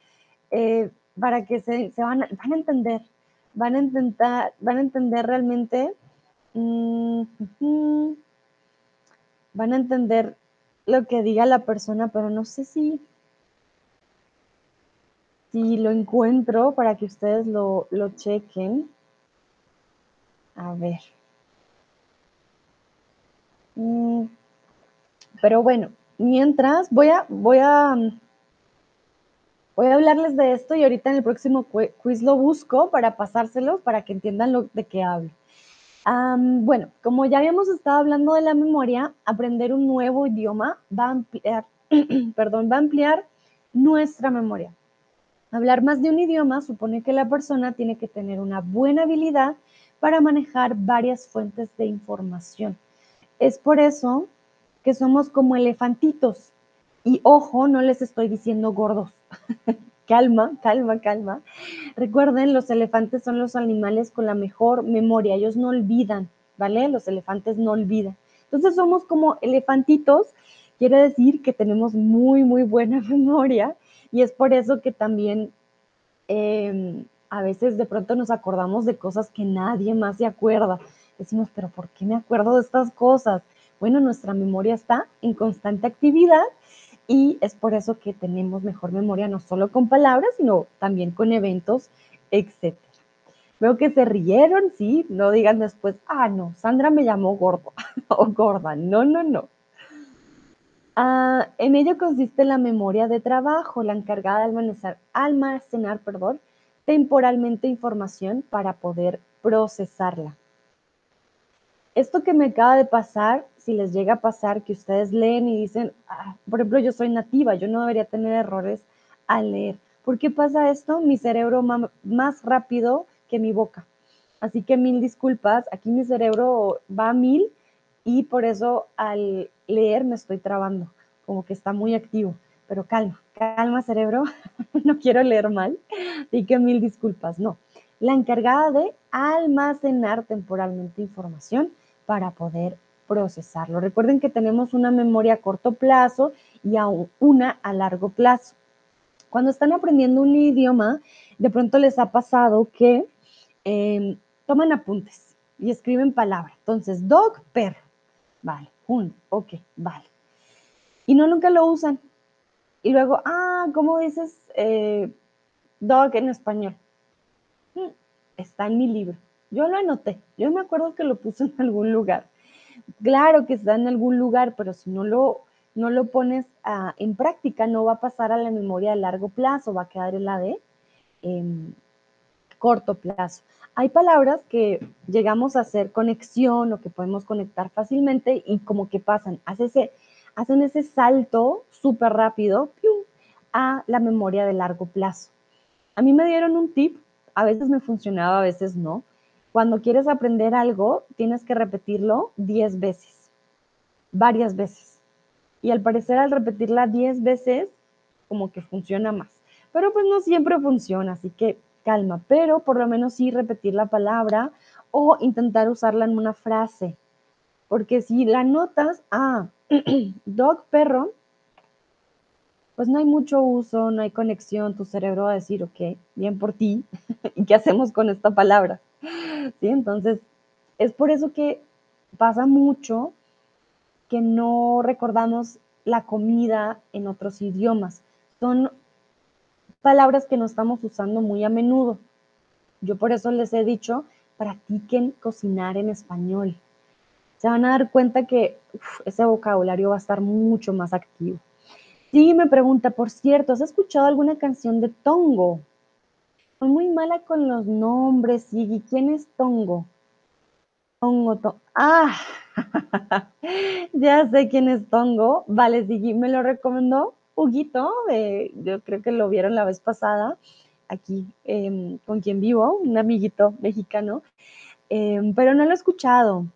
eh, para que se, van, van, a entender, van a intentar, van a entender realmente, mm, van a entender lo que diga la persona, pero no sé si, si lo encuentro para que ustedes lo, lo chequen. A ver. Mm, pero bueno, mientras voy a, voy a, voy a hablarles de esto y ahorita en el próximo quiz lo busco para pasárselo para que entiendan lo de qué hablo. bueno, como ya habíamos estado hablando de la memoria, aprender un nuevo idioma va a ampliar, [CLEARS THROAT] perdón, va a ampliar nuestra memoria. Hablar más de un idioma supone que la persona tiene que tener una buena habilidad para manejar varias fuentes de información. Es por eso que somos como elefantitos. Y ojo, no les estoy diciendo gordos. [LAUGHS] calma, calma, calma. Recuerden, los elefantes son los animales con la mejor memoria. Ellos no olvidan, ¿vale? Los elefantes no olvidan. Entonces somos como elefantitos. Quiere decir que tenemos muy, muy buena [LAUGHS] memoria. Y es por eso que también em, a veces de pronto nos acordamos de cosas que nadie más se acuerda decimos, pero ¿por qué me acuerdo de estas cosas? Bueno, nuestra memoria está en constante actividad y es por eso que tenemos mejor memoria no solo con palabras, sino también con eventos, etc. Veo que se rieron, sí, no digan después, ah, no, Sandra me llamó gordo [LAUGHS] o gorda. No, no, no. Ah, en ello consiste la memoria de trabajo, la encargada de almacenar, almacenar perdón, temporalmente información para poder procesarla esto que me acaba de pasar, si les llega a pasar que ustedes leen y dicen, ah, por ejemplo, yo soy nativa, yo no debería tener errores al leer. ¿Por qué pasa esto? Mi cerebro más rápido que mi boca. Así que mil disculpas, aquí mi cerebro va a mil y por eso al leer me estoy trabando, como que está muy activo. Pero calma, calma cerebro, [LAUGHS] no quiero leer mal, así que mil disculpas, no. La encargada de almacenar temporalmente información para poder procesarlo. Recuerden que tenemos una memoria a corto plazo y una a largo plazo. Cuando están aprendiendo un idioma, de pronto les ha pasado que em, toman apuntes y escriben palabras. Entonces, dog, perro. Vale, un, ok, vale. Y no nunca lo usan. Y luego, ah, ¿cómo dices eh, dog en español? Hmm, está en mi libro. Yo lo anoté, yo me acuerdo que lo puse en algún lugar. Claro que está en algún lugar, pero si no lo, no lo pones en práctica, no va a pasar a la memoria a largo plazo, va a quedar en la de em, corto plazo. Hay palabras que llegamos a hacer conexión o que podemos conectar fácilmente y como que pasan, hacen ese, hacen ese salto súper rápido a la memoria de largo plazo. A mí me dieron un tip, a veces me funcionaba, a veces no, cuando quieres aprender algo, tienes que repetirlo 10 veces, varias veces. Y al parecer al repetirla 10 veces, como que funciona más. Pero pues no siempre funciona, así que calma, pero por lo menos sí repetir la palabra o intentar usarla en una frase. Porque si la notas, ah, [CLEARS THROAT] dog, perro, pues no hay mucho uso, no hay conexión, tu cerebro va a decir, ok, bien por ti, [LAUGHS] ¿y qué hacemos con esta palabra? ¿sí? Entonces, es por eso que pasa mucho que no recordamos la comida en otros idiomas. Son palabras que no estamos usando muy a menudo. Yo por eso les he dicho, practiquen cocinar en español. Se van a dar cuenta que ese vocabulario va a estar mucho más activo. Sí, me pregunta, por cierto, ¿has escuchado alguna canción de Tongo? Soy muy mala con los nombres, Sigui. ¿Quién es Tongo? Tongo, Tongo. Ah, [LAUGHS] ya sé quién es Tongo. Vale, Sigui, me lo recomendó Huguito, yo creo que lo vieron la vez pasada, aquí em, con quien vivo, un amiguito mexicano, em, pero no lo he escuchado.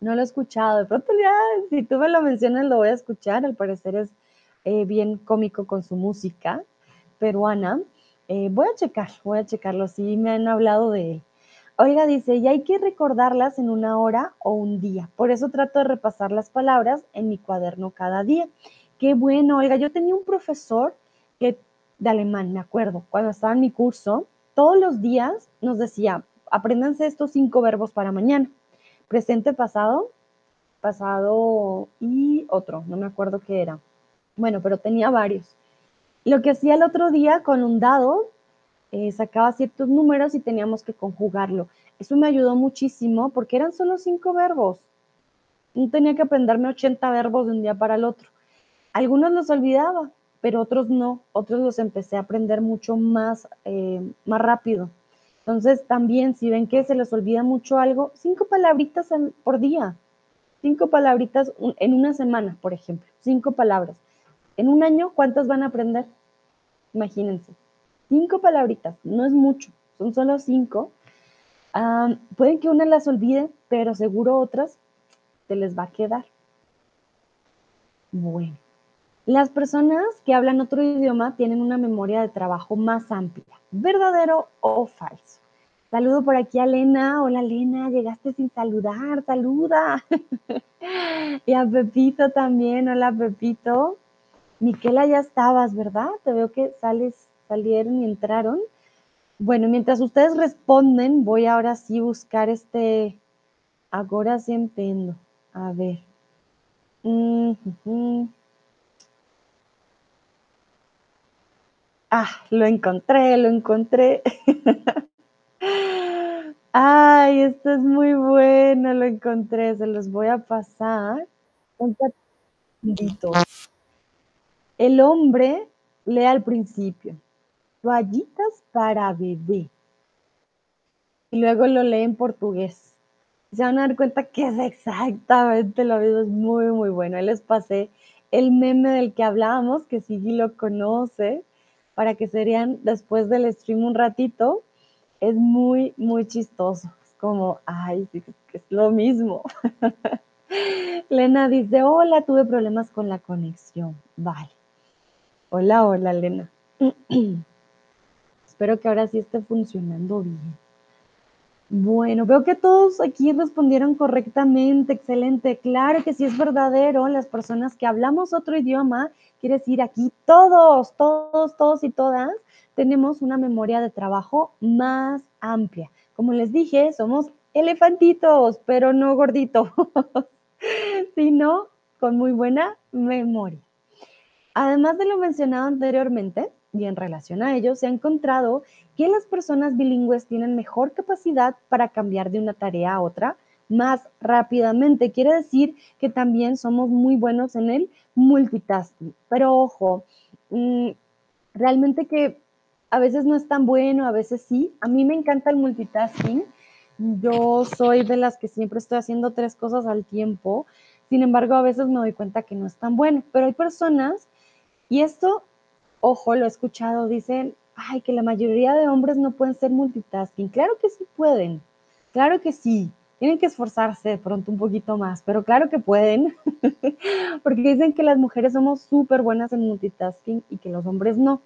No lo he escuchado. De pronto ya, si tú me lo mencionas, lo voy a escuchar. Al parecer es eh, bien cómico con su música peruana. Eh, voy a checar, voy a checarlo. Sí, me han hablado de él. Olga dice, y hay que recordarlas en una hora o un día. Por eso trato de repasar las palabras en mi cuaderno cada día. Qué bueno, Olga. Yo tenía un profesor que, de alemán, me acuerdo, cuando estaba en mi curso, todos los días nos decía, apréndanse estos cinco verbos para mañana. Presente, pasado, pasado y otro, no me acuerdo qué era. Bueno, pero tenía varios. Lo que hacía el otro día con un dado, eh, sacaba ciertos números y teníamos que conjugarlo. Eso me ayudó muchísimo porque eran solo cinco verbos. No tenía que aprenderme 80 verbos de un día para el otro. Algunos los olvidaba, pero otros no. Otros los empecé a aprender mucho más, eh, más rápido. Entonces, también, si ven que se les olvida mucho algo, cinco palabritas por día. Cinco palabritas en una semana, por ejemplo. Cinco palabras. En un año, ¿cuántas van a aprender? Imagínense. Cinco palabritas, no es mucho, son solo cinco. pueden que una las olvide, pero seguro otras se les va a quedar. Bueno, las personas que hablan otro idioma tienen una memoria de trabajo más amplia, verdadero o falso. Saludo por aquí a Lena. Hola Lena, llegaste sin saludar, saluda. [LAUGHS] y a Pepito también, hola Pepito. Miquela, ya estabas, ¿verdad? Te veo que sales salieron y entraron. Bueno, mientras ustedes responden, voy ahora sí buscar este. Ahora sí entiendo. A ver. Ah, lo encontré, lo encontré. [LAUGHS] Ay, esto es muy bueno, lo encontré, se los voy a pasar. Un El hombre lee al principio toallitas para bebé. Y luego lo lee en portugués. Se van a dar cuenta que es exactamente lo mismo, es muy, muy bueno. Ahí les pasé el meme del que hablábamos, que sí lo conoce, para que serían después del stream un ratito. Es muy, muy chistoso. Es como, ay, es lo mismo. [LAUGHS] Lena dice, hola, tuve problemas con la conexión. Vale. Hola, hola, Lena. [CLEARS THROAT] Espero que ahora sí esté funcionando bien. Bueno, veo que todos aquí respondieron correctamente, excelente. Claro que sí es verdadero, las personas que hablamos otro idioma, quiere decir aquí todos, todos, todos y todas tenemos una memoria de trabajo más amplia. Como les dije, somos elefantitos, pero no gorditos, [LAUGHS] sino con muy buena memoria. Además de lo mencionado anteriormente, y en relación a ello, se ha encontrado que las personas bilingües tienen mejor capacidad para cambiar de una tarea a otra más rápidamente. Quiere decir que también somos muy buenos en el multitasking. Pero ojo, mm, realmente que a veces no es tan bueno, a veces sí. A mí me encanta el multitasking. Yo soy de las que siempre estoy haciendo tres cosas al tiempo. Sin embargo, a veces me doy cuenta que no es tan bueno. Pero hay personas, y esto ojo, lo he escuchado, dicen, ay, que la mayoría de hombres no pueden ser multitasking. Claro que sí pueden, claro que sí. Tienen que esforzarse de pronto un poquito más, pero claro que pueden, [LAUGHS] porque dicen que las mujeres somos súper buenas en multitasking y que los hombres no.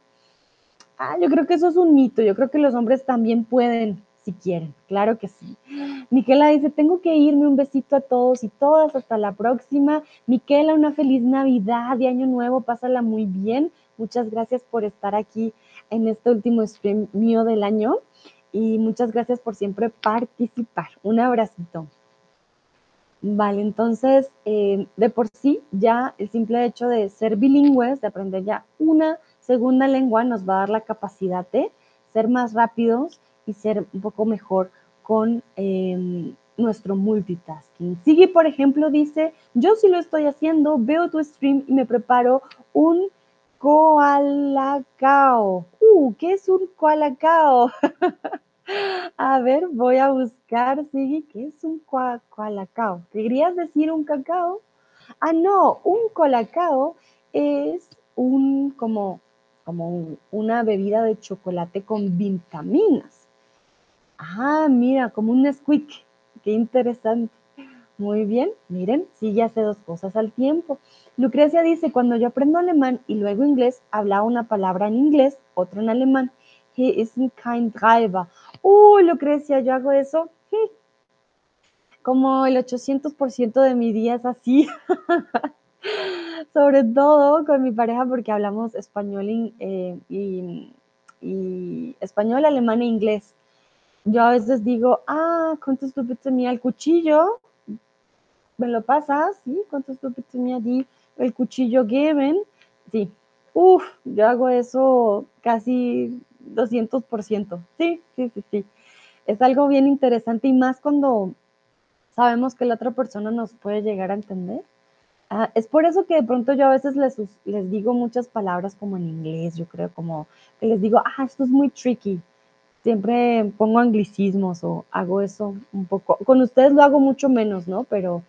Ah, yo creo que eso es un mito, yo creo que los hombres también pueden, si quieren, claro que sí. Miquela dice, tengo que irme, un besito a todos y todas, hasta la próxima. Miquela, una feliz Navidad y Año Nuevo, pásala muy bien. Muchas gracias por estar aquí en este último stream mío del año y muchas gracias por siempre participar. Un abracito. Vale, entonces, eh, de por sí, ya el simple hecho de ser bilingües, de aprender ya una segunda lengua, nos va a dar la capacidad de ser más rápidos y ser un poco mejor con em, nuestro multitasking. Sigue, por ejemplo, dice, yo sí lo estoy haciendo, veo tu stream y me preparo un Coalacao. Uh, ¿qué es un coalacao? [LAUGHS] a ver, voy a buscar, sí, ¿qué es un coalacao? ¿Querías decir un cacao? Ah, no, un colacao es un como, como una bebida de chocolate con vitaminas. Ah, mira, como un squeak. Qué interesante. Muy bien, miren, sí, ya hace dos cosas al tiempo. Lucrecia dice, cuando yo aprendo alemán y luego inglés, hablaba una palabra en inglés, otra en alemán. He is ein kein Driver. Uy, Lucrecia, yo hago eso. Como el 800% de mi día es así. [LAUGHS] Sobre todo con mi pareja porque hablamos español eh, y, español, alemán e inglés. Yo a veces digo, ah, ¿cuántos du bitte mir el cuchillo? ¿Me lo pasas? ¿Sí? ¿Cuántos bitte mir di el cuchillo geben? Sí. Uf, yo hago eso casi 200%. Sí, sí, sí, sí. Es algo bien interesante y más cuando sabemos que la otra persona nos puede llegar a entender. Ah, es por eso que de pronto yo a veces les, les digo muchas palabras como en inglés, yo creo, como que les digo, ah, esto es muy tricky. Siempre pongo anglicismos o hago eso un poco. Con ustedes lo hago mucho menos, ¿no? Pero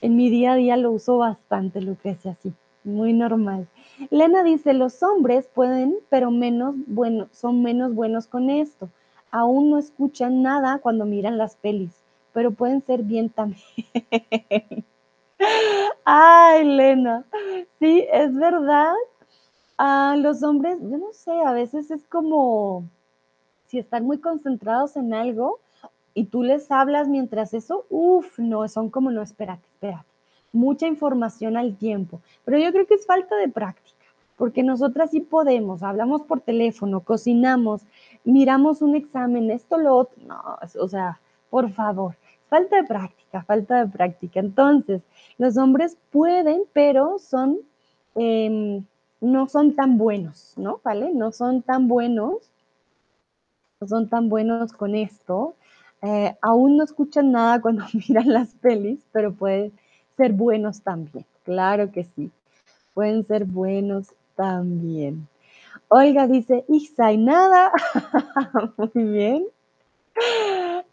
en mi día a día lo uso bastante, Lucrecia, así, muy normal. Lena dice, los hombres pueden, pero menos bueno, son menos buenos con esto. Aún no escuchan nada cuando miran las pelis, pero pueden ser bien también. [LAUGHS] Ay, Lena, sí, es verdad. Ah, los hombres, yo no sé, a veces es como si están muy concentrados en algo y tú les hablas mientras eso, uff, no, son como, no, espérate, espérate. Mucha información al tiempo, pero yo creo que es falta de práctica, porque nosotras sí podemos, hablamos por teléfono, cocinamos, miramos un examen, esto, lo otro, no, o sea, por favor, falta de práctica, falta de práctica. Entonces, los hombres pueden, pero son, em, no son tan buenos, ¿no? ¿Vale? No son tan buenos, no son tan buenos con esto. Eh, aún no escuchan nada cuando [LAUGHS] miran las pelis, pero pueden ser buenos también. Claro que sí, pueden ser buenos también. Olga dice, y nada. [LAUGHS] Muy bien.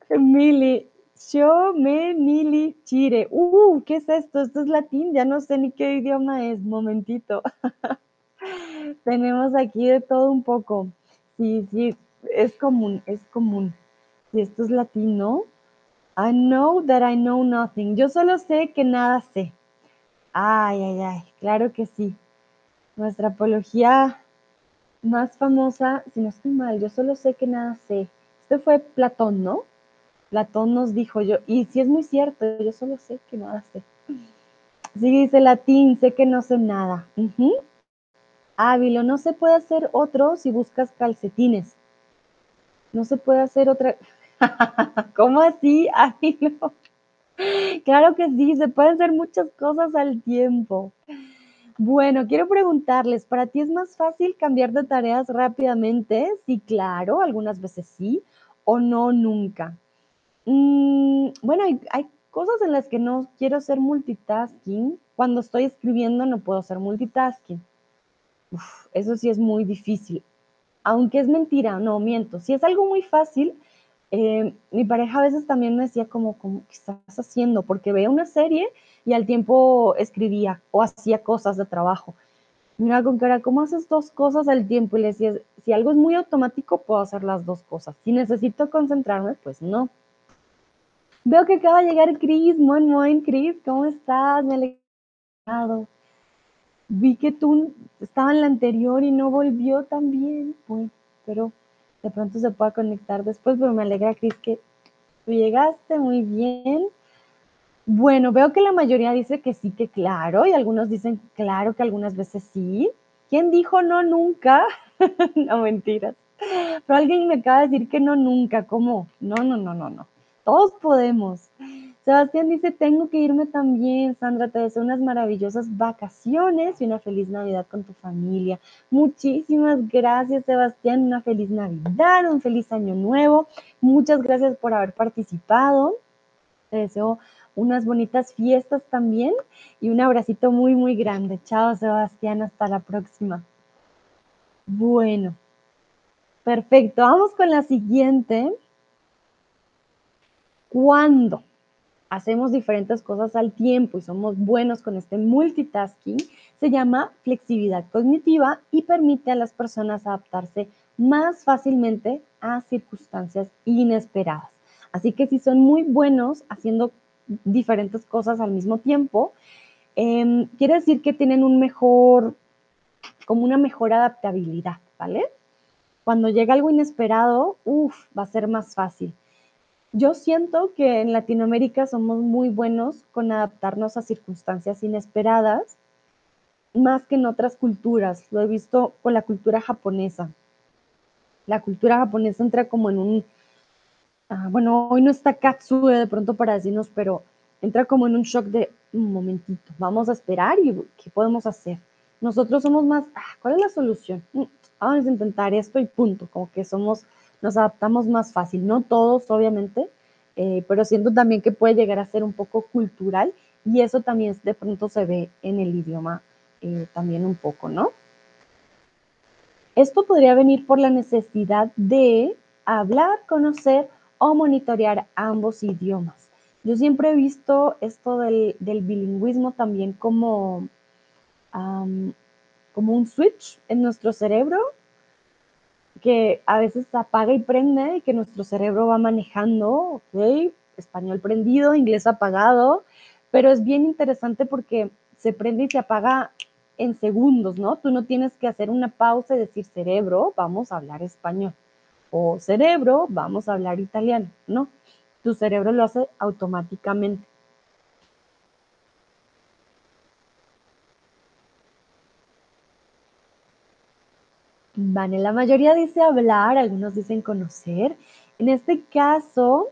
Mili, yo me mili chire. Uh, ¿qué es esto? Esto es latín, ya no sé ni qué idioma es. Momentito. [LAUGHS] Tenemos aquí de todo un poco. Sí, sí, es común, es común. Si esto es latino. I know that I know nothing. Yo solo sé que nada sé. Ay, ay, ay, claro que sí. Nuestra apología más famosa, si no estoy mal, yo solo sé que nada sé. Este fue Platón, ¿no? Platón nos dijo yo, y si es muy cierto, yo solo sé que nada sé. Sí, dice latín, sé que no sé nada. Ávilo, no se puede hacer otro si buscas calcetines. No se puede hacer otra. [LAUGHS] ¿Cómo así, Ávilo? Claro que sí, se pueden hacer muchas cosas al tiempo. Bueno, quiero preguntarles, ¿para ti es más fácil cambiar de tareas rápidamente? Sí, claro, algunas veces sí, o no, nunca. Mm, bueno, hay, cosas en las que no quiero hacer multitasking. Cuando estoy escribiendo no puedo hacer multitasking. eso sí es muy difícil. Aunque es mentira, no miento. Si es algo muy fácil, eh, mi pareja a veces también me decía como, ¿qué estás haciendo? Porque veía una serie y al tiempo escribía o hacía cosas de trabajo. Mira, con cara, ¿cómo haces dos cosas al tiempo? Y le decía, si algo es muy automático, puedo hacer las dos cosas. Si necesito concentrarme, pues no. Veo que acaba de llegar Chris. Moin, moin, Chris. ¿Cómo estás? Me alegrado. Vi que tú estaba en la anterior y no volvió también. Pues, pero de pronto se pueda conectar después, pero me alegra, Cris, que tú llegaste muy bien. Bueno, veo que la mayoría dice que sí, que claro, y algunos dicen claro que algunas veces sí. ¿Quién dijo no nunca? [LAUGHS] no, mentiras. Pero alguien me acaba de decir que no nunca. ¿Cómo? No, no, no, no, no. Todos podemos. Sebastián dice, tengo que irme también. Sandra, te deseo unas maravillosas vacaciones y una feliz Navidad con tu familia. Muchísimas gracias, Sebastián. Una feliz Navidad, un feliz año nuevo. Muchas gracias por haber participado. Te deseo unas bonitas fiestas también y un abracito muy, muy grande. Chao, Sebastián. Hasta la próxima. Bueno, perfecto. Vamos con la siguiente cuando hacemos diferentes cosas al tiempo y somos buenos con este multitasking, se llama flexibilidad cognitiva y permite a las personas adaptarse más fácilmente a circunstancias inesperadas. Así que si son muy buenos haciendo diferentes cosas al mismo tiempo, em, quiere decir que tienen un mejor, como una mejor adaptabilidad, ¿vale? cuando llega algo inesperado, uff, va a ser más fácil. Yo siento que en Latinoamérica somos muy buenos con adaptarnos a circunstancias inesperadas, más que en otras culturas. Lo he visto con la cultura japonesa. La cultura japonesa entra como en un, ah, bueno, hoy no está Katsue de pronto para decirnos, pero entra como en un shock de un momentito, vamos a esperar y qué podemos hacer. Nosotros somos más, ah, ¿cuál es la solución? Mm, vamos a intentar esto y punto, como que somos, nos adaptamos más fácil, no todos obviamente, eh, pero siento también que puede llegar a ser un poco cultural y eso también de pronto se ve en el idioma eh, también un poco, ¿no? Esto podría venir por la necesidad de hablar, conocer o monitorear ambos idiomas. Yo siempre he visto esto del, bilingüismo también como, como un switch en nuestro cerebro que a veces apaga y prende y que nuestro cerebro va manejando, ok, español prendido, inglés apagado, pero es bien interesante porque se prende y se apaga en segundos, ¿no? Tú no tienes que hacer una pausa y decir, cerebro, vamos a hablar español, o cerebro, vamos a hablar italiano, ¿no? Tu cerebro lo hace automáticamente. Vale, la mayoría dice hablar, algunos dicen conocer. En este caso,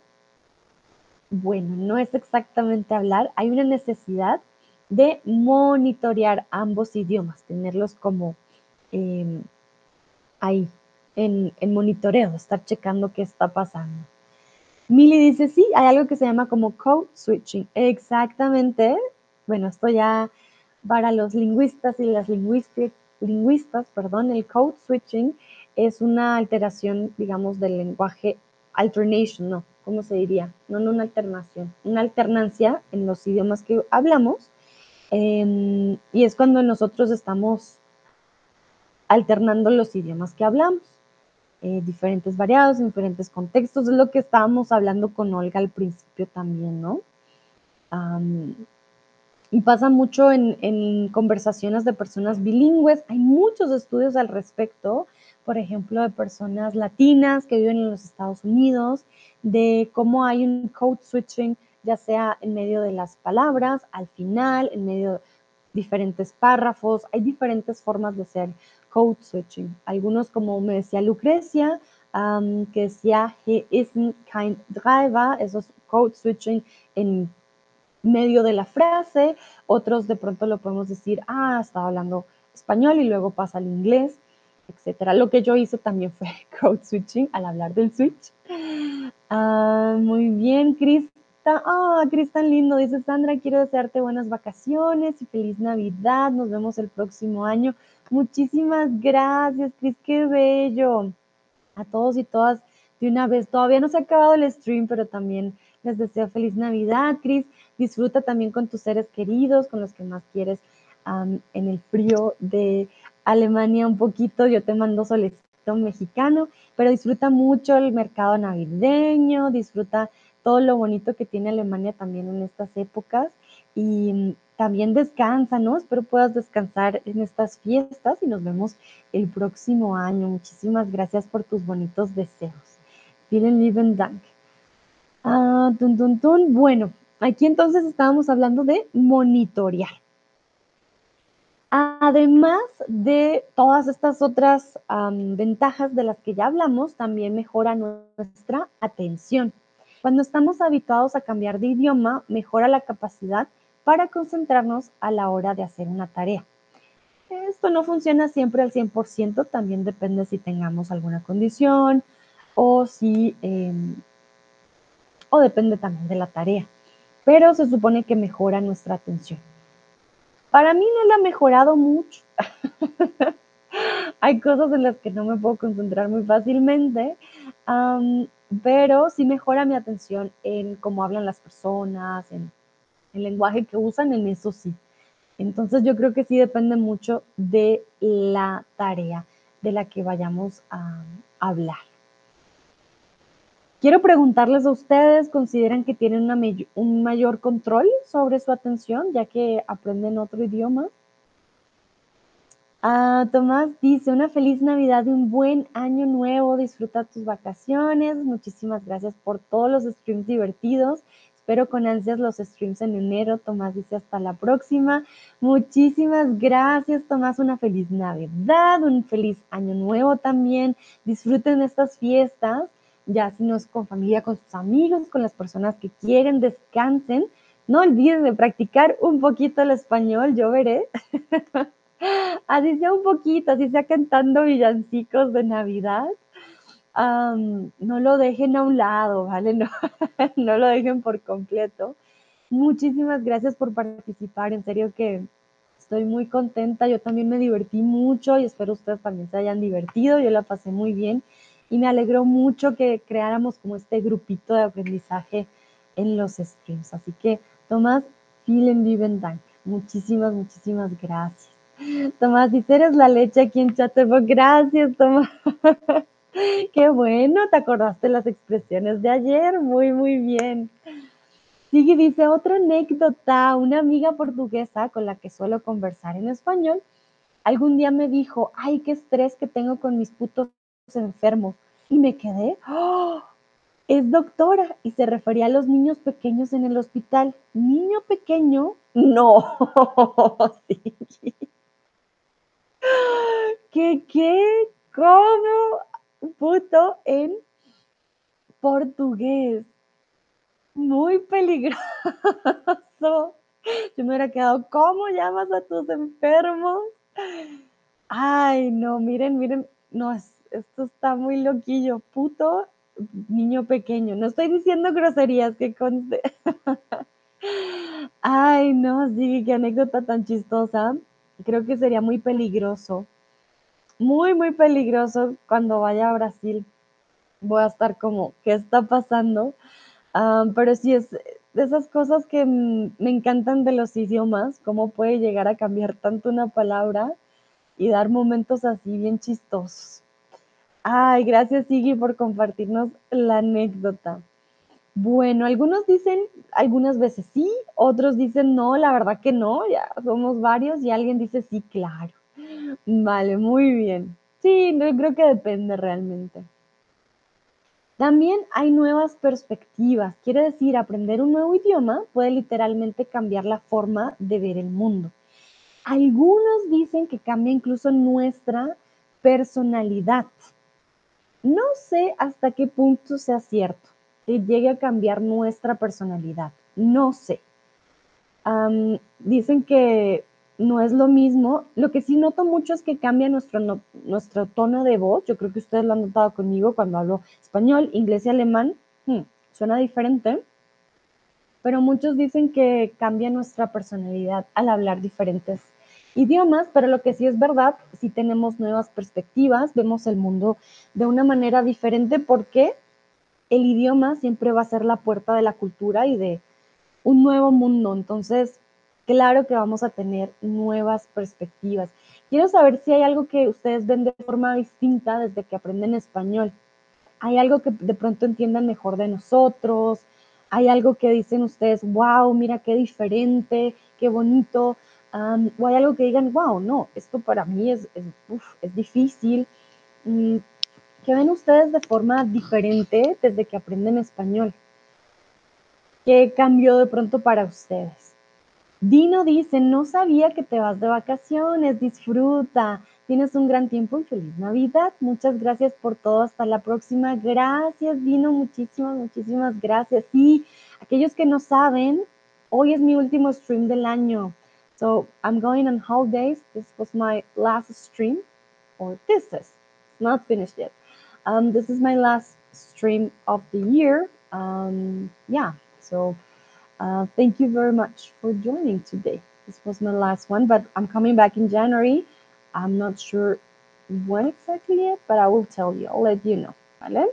bueno, no es exactamente hablar, hay una necesidad de monitorear ambos idiomas, tenerlos como em, ahí, en, monitoreo, estar checando qué está pasando. Mili dice, sí, hay algo que se llama como code switching. Exactamente. Bueno, esto ya para los lingüistas y las lingüistas lingüistas, perdón, el code switching es una alteración, digamos, del lenguaje alternation, ¿no? ¿Cómo se diría? No, no una alternación, una alternancia en los idiomas que hablamos. Em, y es cuando nosotros estamos alternando los idiomas que hablamos, eh, diferentes variados, en diferentes contextos. Es lo que estábamos hablando con Olga al principio también, ¿no? Y pasa mucho en, conversaciones de personas bilingües. Hay muchos estudios al respecto, por ejemplo, de personas latinas que viven en los Estados Unidos, de cómo hay un code switching, ya sea en medio de las palabras, al final, en medio de diferentes párrafos. Hay diferentes formas de hacer code switching. Algunos, como me decía Lucrecia, que decía, he isn't kind driver, eso es code switching en medio de la frase, otros de pronto lo podemos decir, ah, estaba hablando español y luego pasa al inglés, etcétera. Lo que yo hice también fue [LAUGHS] code switching al hablar del switch. Ah, muy bien, Crista. Ah, tan lindo. Dice Sandra, quiero desearte buenas vacaciones y feliz Navidad. Nos vemos el próximo año. Muchísimas gracias, Cris. Qué bello. A todos y todas de una vez. Todavía no se ha acabado el stream, pero también les deseo feliz Navidad, Cris. Disfruta también con tus seres queridos, con los que más quieres en el frío de Alemania un poquito. Yo te mando solecito mexicano, pero disfruta mucho el mercado navideño, disfruta todo lo bonito que tiene Alemania también en estas épocas y mm, también descansa, ¿no? Espero puedas descansar en estas fiestas y nos vemos el próximo año. Muchísimas gracias por tus bonitos deseos. Vielen lieben Dank. Ah, tun, tun. Bueno, Aquí entonces estábamos hablando de monitorear. Además de todas estas otras ventajas de las que ya hablamos, también mejora nuestra atención. Cuando estamos habituados a cambiar de idioma, mejora la capacidad para concentrarnos a la hora de hacer una tarea. Esto no funciona siempre al 100%, también depende si tengamos alguna condición o si, em, o depende también de la tarea pero se supone que mejora nuestra atención. Para mí no la ha mejorado mucho. [LAUGHS] Hay cosas en las que no me puedo concentrar muy fácilmente, pero sí mejora mi atención en cómo hablan las personas, en el lenguaje que usan, en eso sí. Entonces yo creo que sí depende mucho de la tarea de la que vayamos a hablar. Quiero preguntarles a ustedes, ¿consideran que tienen un mayor control sobre su atención ya que aprenden otro idioma? Ah, Tomás dice, una feliz Navidad y un buen año nuevo, disfruta tus vacaciones, muchísimas gracias por todos los streams divertidos, espero con ansias los streams en enero, Tomás dice hasta la próxima, muchísimas gracias Tomás, una feliz Navidad, un feliz año nuevo también, disfruten estas fiestas, ya si no es con familia, con sus amigos, con las personas que quieren, descansen, no olviden de practicar un poquito el español, yo veré. [LAUGHS] así sea un poquito, así sea cantando villancicos de Navidad, no lo dejen a un lado, ¿vale? No, [LAUGHS] no lo dejen por completo. Muchísimas gracias por participar, en serio que estoy muy contenta, yo también me divertí mucho y espero ustedes también se hayan divertido, yo la pasé muy bien y me alegró mucho que creáramos como este grupito de aprendizaje en los streams. Así que, Tomás, vielen lieben Dank. Muchísimas, muchísimas gracias. Tomás, dice, eres la leche aquí en Chatterbox. Gracias, Tomás. [LAUGHS] Qué bueno, te acordaste las expresiones de ayer. Muy, muy bien. Sigue, dice, otra anécdota. Una amiga portuguesa con la que suelo conversar en español, algún día me dijo, ay, qué estrés que tengo con mis putos enfermos. Y me quedé, ¡oh! es doctora y se refería a los niños pequeños en el hospital. Niño pequeño, no. [LAUGHS] sí. ¿Qué, qué? ¿Cómo? Puto en portugués. Muy peligroso. Yo me hubiera quedado, ¿cómo llamas a tus enfermos? Ay, no, miren, miren, no, esto está muy loquillo. Puto niño pequeño. No estoy diciendo groserías, que conste. [LAUGHS] Ay, no, sí, qué anécdota tan chistosa creo que sería muy peligroso, muy, muy peligroso cuando vaya a Brasil. Voy a estar como, ¿qué está pasando? pero sí es de esas cosas que me encantan de los idiomas, cómo puede llegar a cambiar tanto una palabra y dar momentos así bien chistosos. Ay, gracias Iggy por compartirnos la anécdota. Bueno, algunos dicen algunas veces sí, otros dicen no, la verdad que no, ya somos varios y alguien dice sí, claro. Vale, muy bien. Sí, no, creo que depende realmente. También hay nuevas perspectivas, quiere decir, aprender un nuevo idioma puede literalmente cambiar la forma de ver el mundo. Algunos dicen que cambia incluso nuestra personalidad. No sé hasta qué punto sea cierto que llegue a cambiar nuestra personalidad. No sé. dicen que no es lo mismo. Lo que sí noto mucho es que cambia nuestro, nuestro tono de voz. Yo creo que ustedes lo han notado conmigo cuando hablo español, inglés y alemán. Hmm, suena diferente. Pero muchos dicen que cambia nuestra personalidad al hablar diferentes idiomas, pero lo que sí es verdad, si tenemos nuevas perspectivas, vemos el mundo de una manera diferente porque el idioma siempre va a ser la puerta de la cultura y de un nuevo mundo. Entonces, claro que vamos a tener nuevas perspectivas. Quiero saber si hay algo que ustedes ven de forma distinta desde que aprenden español. Hay algo que de pronto entiendan mejor de nosotros. Hay algo que dicen ustedes, wow, mira qué diferente, qué bonito. O hay algo que digan, wow, no, esto para mí es, es, difícil. ¿Qué ven ustedes de forma diferente desde que aprenden español? ¿Qué cambió de pronto para ustedes? Dino dice, no sabía que te vas de vacaciones, disfruta, tienes un gran tiempo y feliz Navidad. Muchas gracias por todo, hasta la próxima. Gracias, Dino, muchísimas, muchísimas gracias. Y aquellos que no saben, hoy es mi último stream del año. So I'm going on holidays. This was my last stream, or this is not finished yet. Um, this is my last stream of the year. Um, yeah, so uh, thank you very much for joining today. This was my last one, but I'm coming back in January. I'm not sure when exactly yet, but I will tell you. I'll let you know, ¿vale?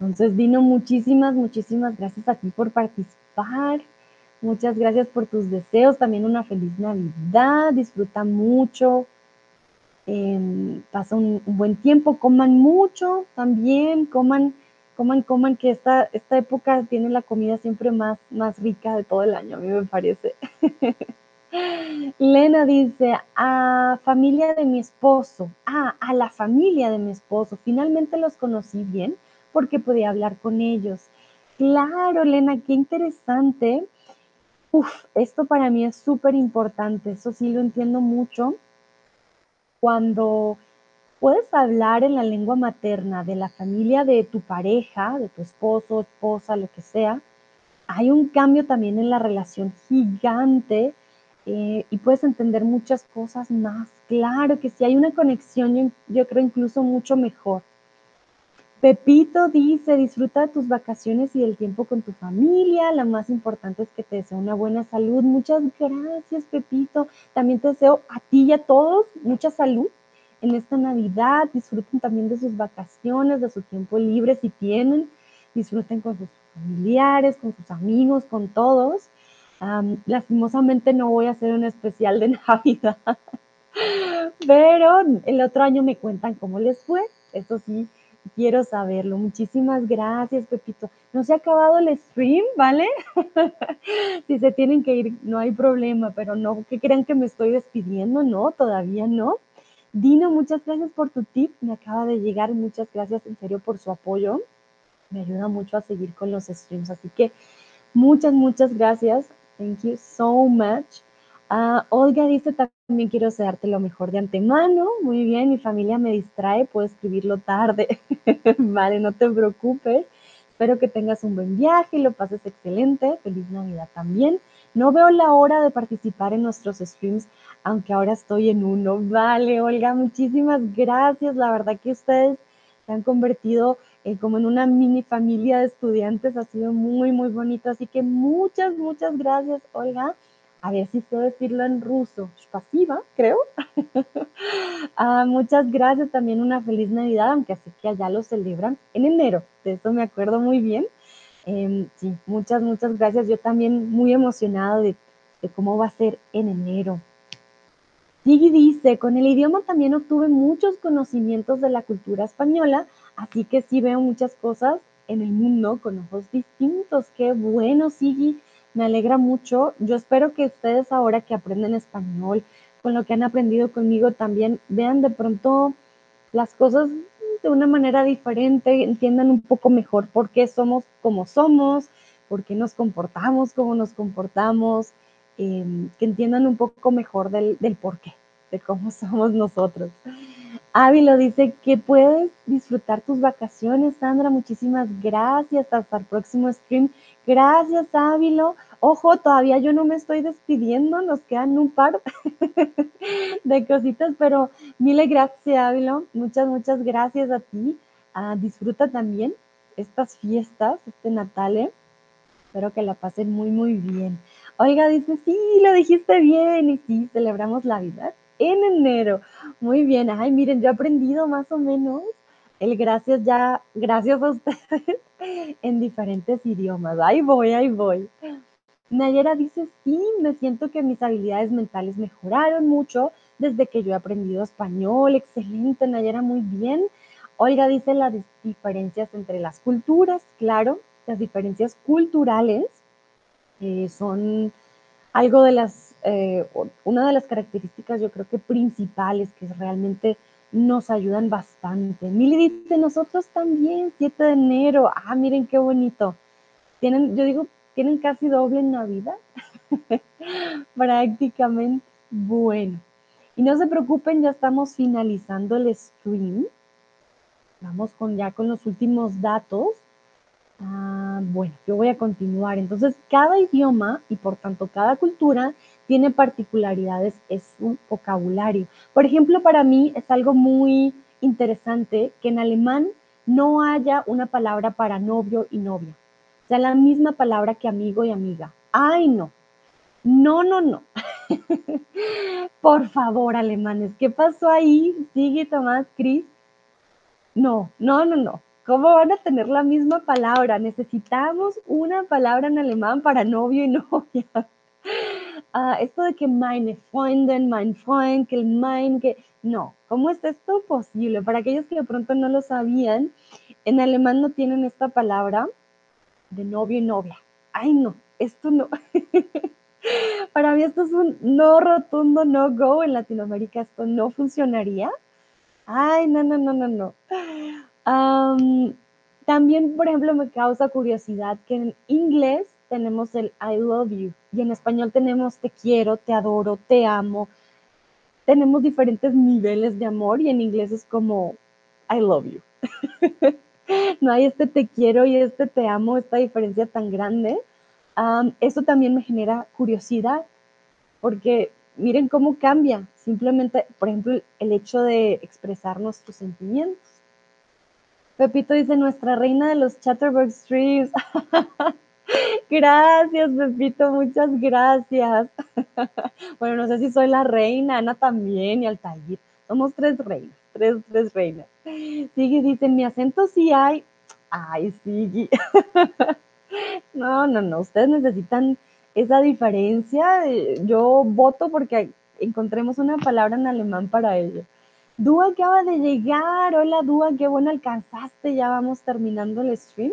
Entonces, Dino, muchísimas, muchísimas gracias a ti por participar. Muchas gracias por tus deseos. También una feliz Navidad. Disfruta mucho. eh, pasa un, un, buen tiempo, coman mucho también, coman, coman, coman, que esta, esta época tiene la comida siempre más, más rica de todo el año, a mí me parece. [LAUGHS] Lena dice, a familia de mi esposo, ah, a la familia de mi esposo, finalmente los conocí bien porque podía hablar con ellos. Claro, Lena, qué interesante. Uf, esto para mí es súper importante, eso sí lo entiendo mucho. Cuando puedes hablar en la lengua materna de la familia de tu pareja, de tu esposo, esposa, lo que sea, hay un cambio también en la relación gigante eh, y puedes entender muchas cosas más. Claro que sí, hay una conexión, yo, yo creo incluso mucho mejor. Pepito dice, disfruta de tus vacaciones y del tiempo con tu familia. La más importante es que te deseo una buena salud. Muchas gracias, Pepito. También te deseo a ti y a todos mucha salud en esta Navidad. Disfruten también de sus vacaciones, de su tiempo libre si tienen. Disfruten con sus familiares, con sus amigos, con todos. lastimosamente no voy a hacer un especial de [LAUGHS] Navidad, pero el otro año me cuentan cómo les fue. Eso sí, quiero saberlo. Muchísimas gracias, Pepito. No se ha acabado el stream, ¿vale? [LAUGHS] si se tienen que ir, no hay problema, pero no que crean que me estoy despidiendo, no, todavía no. Dino, muchas gracias por tu tip, me acaba de llegar, muchas gracias en serio por su apoyo me ayuda mucho a seguir con los streams. Así que muchas, muchas gracias. Thank you so much. Uh, Olga dice también quiero desearte lo mejor de antemano. Muy bien, mi familia me distrae, puedo escribirlo tarde. [LAUGHS] vale, no te preocupes. Espero que tengas un buen viaje y lo pases excelente. Feliz Navidad también. No veo la hora de participar en nuestros streams, aunque ahora estoy en uno. Vale, Olga, muchísimas gracias. La verdad que ustedes se han convertido eh, como en una mini familia de estudiantes. Ha sido muy, muy bonito. Así que muchas, muchas gracias, Olga. A ver si puedo decirlo en ruso. Pasiva, creo. [LAUGHS] Ah, muchas gracias. También una feliz Navidad, aunque sé que allá lo celebran en enero. De eso me acuerdo muy bien. Em, sí, muchas, muchas gracias. Yo también muy emocionada de, de cómo va a ser en enero. Sigui dice, con el idioma también obtuve muchos conocimientos de la cultura española, Así que sí veo muchas cosas en el mundo con ojos distintos. Qué bueno, Sigui. Me alegra mucho. Yo espero que ustedes ahora que aprenden español, con lo que han aprendido conmigo también, vean de pronto las cosas de una manera diferente, entiendan un poco mejor por qué somos como somos, por qué nos comportamos como nos comportamos, em, que entiendan un poco mejor del, del por qué, de cómo [LAUGHS] somos nosotros. Ávilo dice que puedes disfrutar tus vacaciones, Sandra. Muchísimas gracias. Hasta el próximo stream. Gracias, Ávilo. Ojo, todavía yo no me estoy despidiendo. Nos quedan un par [LAUGHS] de cositas, pero mil gracias, Ávilo. Muchas, muchas gracias a ti. Ah, disfruta también estas fiestas, este Natale. Espero que la pasen muy, muy bien. Oiga, dice, sí, lo dijiste bien. Y sí, celebramos la vida en enero. Muy bien, ay, miren, yo he aprendido más o menos el gracias ya, gracias a ustedes [LAUGHS] en diferentes idiomas. Ahí voy, ahí voy. Nayera dice, sí, me siento que mis habilidades mentales mejoraron mucho desde que yo he aprendido español. Excelente, Nayera, muy bien. Oiga, dice las diferencias entre las culturas, claro, las diferencias culturales eh, son algo de las, eh, una de las características yo creo que principales que realmente nos ayudan bastante. Mili dice, nosotros también, 7 de enero, ah, miren qué bonito. Tienen, yo digo, tienen casi doble Navidad, [LAUGHS] prácticamente. Bueno, y no se preocupen, ya estamos finalizando el stream. Vamos con ya con los últimos datos. Ah, bueno, yo voy a continuar. Entonces, cada idioma y por tanto cada cultura tiene particularidades en su vocabulario. Por ejemplo, para mí es algo muy interesante que en alemán no haya una palabra para novio y novia. O sea, la misma palabra que amigo y amiga. Ay, no. No, no, no. [LAUGHS] por favor, alemanes, ¿qué pasó ahí? Sigue, Tomás, Cris. No, no, no, no. ¿Cómo van a tener la misma palabra? Necesitamos una palabra en alemán para novio y [LAUGHS] novia. Uh, esto de que meine Freundin, mein Freund, que el mein, que... No, ¿cómo es esto posible? Para aquellos que de pronto no lo sabían, en alemán no tienen esta palabra de novio y novia. Ay, no, esto no. [LAUGHS] Para mí esto es un no rotundo, no go. En Latinoamérica esto no funcionaría. Ay, no, no, no, no, no. también, por ejemplo, me causa curiosidad que en inglés tenemos el I love you y en español tenemos te quiero, te adoro, te amo. Tenemos diferentes niveles de amor y en inglés es como I love you. [LAUGHS] no hay este te quiero y este te amo, esta diferencia tan grande. eso también me genera curiosidad porque miren cómo cambia simplemente, por ejemplo, el hecho de expresar nuestros sentimientos. Pepito dice, nuestra reina de los Chatterbox Streams. [LAUGHS] gracias, Pepito, muchas gracias. [LAUGHS] bueno, no sé si soy la reina, Ana también y Altair. Somos tres reinas, tres, tres reinas. Sigue, dice, mi acento sí hay. Ay, sigue. [LAUGHS] no, no, no, ustedes necesitan esa diferencia. Yo voto porque encontremos una palabra en alemán para ello. Dúa acaba de llegar. Hola, Dúa, qué bueno alcanzaste. Ya vamos terminando el stream,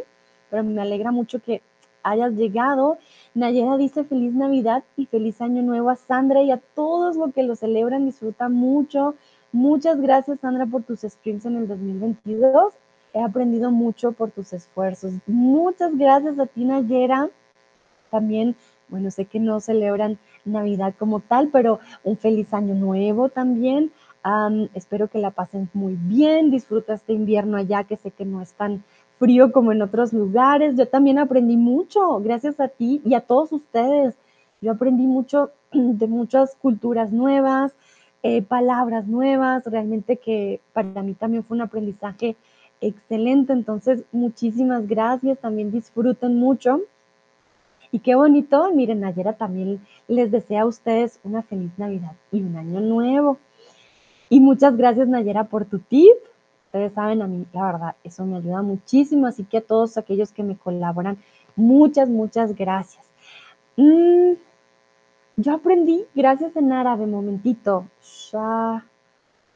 pero me alegra mucho que hayas llegado. Nayera dice feliz Navidad y feliz Año Nuevo a Sandra y a todos los que lo celebran. Disfruta mucho. Muchas gracias, Sandra, por tus streams en el 2022. He aprendido mucho por tus esfuerzos. Muchas gracias a ti, Nayera. También bueno, sé que no celebran Navidad como tal, pero un feliz año nuevo también. espero que la pasen muy bien, disfruta este invierno allá, que sé que no es tan frío como en otros lugares. Yo también aprendí mucho, gracias a ti y a todos ustedes. Yo aprendí mucho [CLEARS THROAT] de muchas culturas nuevas, eh, palabras nuevas, realmente que para mí también fue un aprendizaje excelente. Entonces, muchísimas gracias, también disfruten mucho. Y qué bonito, miren, Nayera también les desea a ustedes una feliz Navidad y un año nuevo. Y muchas gracias, Nayera, por tu tip. Ustedes saben, a mí, la verdad, eso me ayuda muchísimo. Así que a todos aquellos que me colaboran, muchas, muchas gracias. Mm, yo aprendí, gracias en árabe, momentito.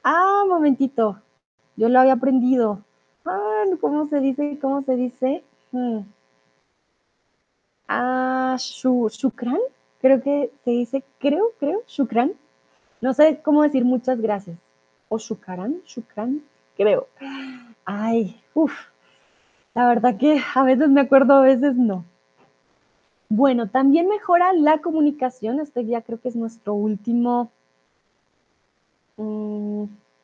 Ah, momentito. Yo lo había aprendido. Ah, ¿Cómo se dice? ¿Cómo se dice? Hmm a Shukran, creo que se dice, creo, creo, Shukran. No sé cómo decir muchas gracias. O Shukran, Shukran, creo. Ay, uff. La verdad que a veces me acuerdo, a veces no. Bueno, también mejora la comunicación. Este ya creo que es nuestro último. Mm,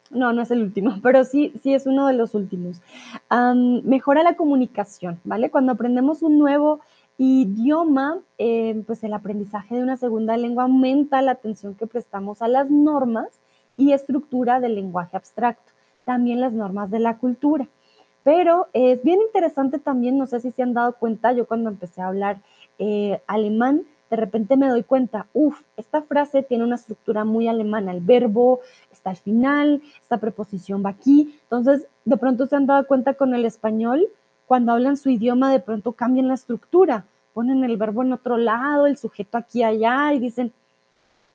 no, no es el último, [LAUGHS] pero sí, sí es uno de los últimos. mejora la comunicación, ¿vale? Cuando aprendemos un nuevo idioma, eh, pues el aprendizaje de una segunda lengua aumenta la atención que prestamos a las normas y estructura del lenguaje abstracto, también las normas de la cultura. Pero es bien interesante también, no sé si se han dado cuenta, yo cuando empecé a hablar eh, alemán, de repente me doy cuenta, uff, esta frase tiene una estructura muy alemana, el verbo está al final, esta preposición va aquí, entonces de pronto se han dado cuenta con el español, cuando hablan su idioma de pronto cambian la estructura, ponen el verbo en otro lado, el sujeto aquí allá y dicen,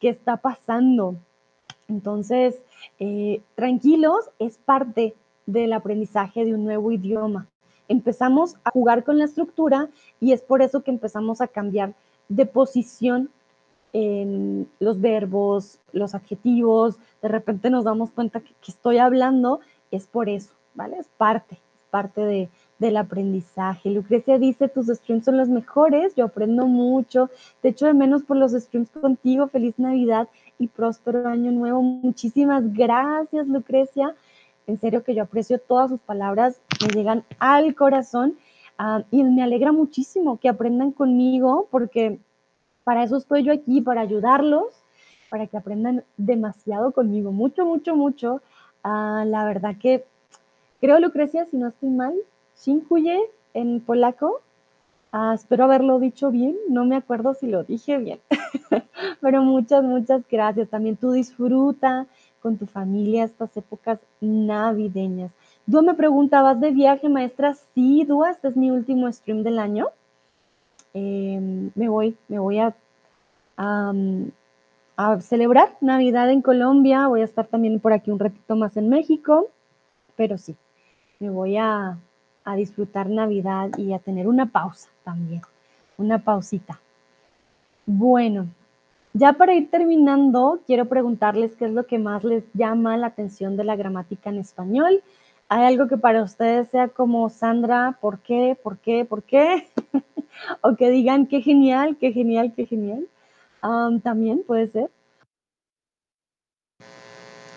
¿qué está pasando? Entonces, eh, tranquilos, es parte del aprendizaje de un nuevo idioma. Empezamos a jugar con la estructura y es por eso que empezamos a cambiar de posición en los verbos, los adjetivos, de repente nos damos cuenta que, que estoy hablando, es por eso, ¿vale? Es parte, es parte de, del aprendizaje. Lucrecia dice, tus streams son los mejores, yo aprendo mucho, te echo de menos por los streams contigo, feliz Navidad y próspero año nuevo. Muchísimas gracias, Lucrecia. En serio que yo aprecio todas sus palabras, me llegan al corazón ah, y me alegra muchísimo que aprendan conmigo porque para eso estoy yo aquí, para ayudarlos, para que aprendan demasiado conmigo, mucho, mucho, mucho. Ah, la verdad que creo, Lucrecia, si no estoy mal, Dziękuję en polaco. Ah, espero haberlo dicho bien, no me acuerdo si lo dije bien, [LAUGHS] pero muchas, muchas gracias. También tú disfruta con tu familia estas épocas navideñas. Dúa me pregunta, ¿vas de viaje, maestra? Sí, Dúa, este es mi último stream del año. Em, me voy, me voy a, a celebrar Navidad en Colombia. Voy a estar también por aquí un ratito más en México, pero sí, me voy a, a disfrutar Navidad y a tener una pausa también, una pausita. Bueno, Ya para ir terminando, quiero preguntarles qué es lo que más les llama la atención de la gramática en español. ¿Hay algo que para ustedes sea como, Sandra, ¿por qué? ¿Por qué? ¿Por qué? [LAUGHS] o que digan, qué genial, qué genial, qué genial. también puede ser.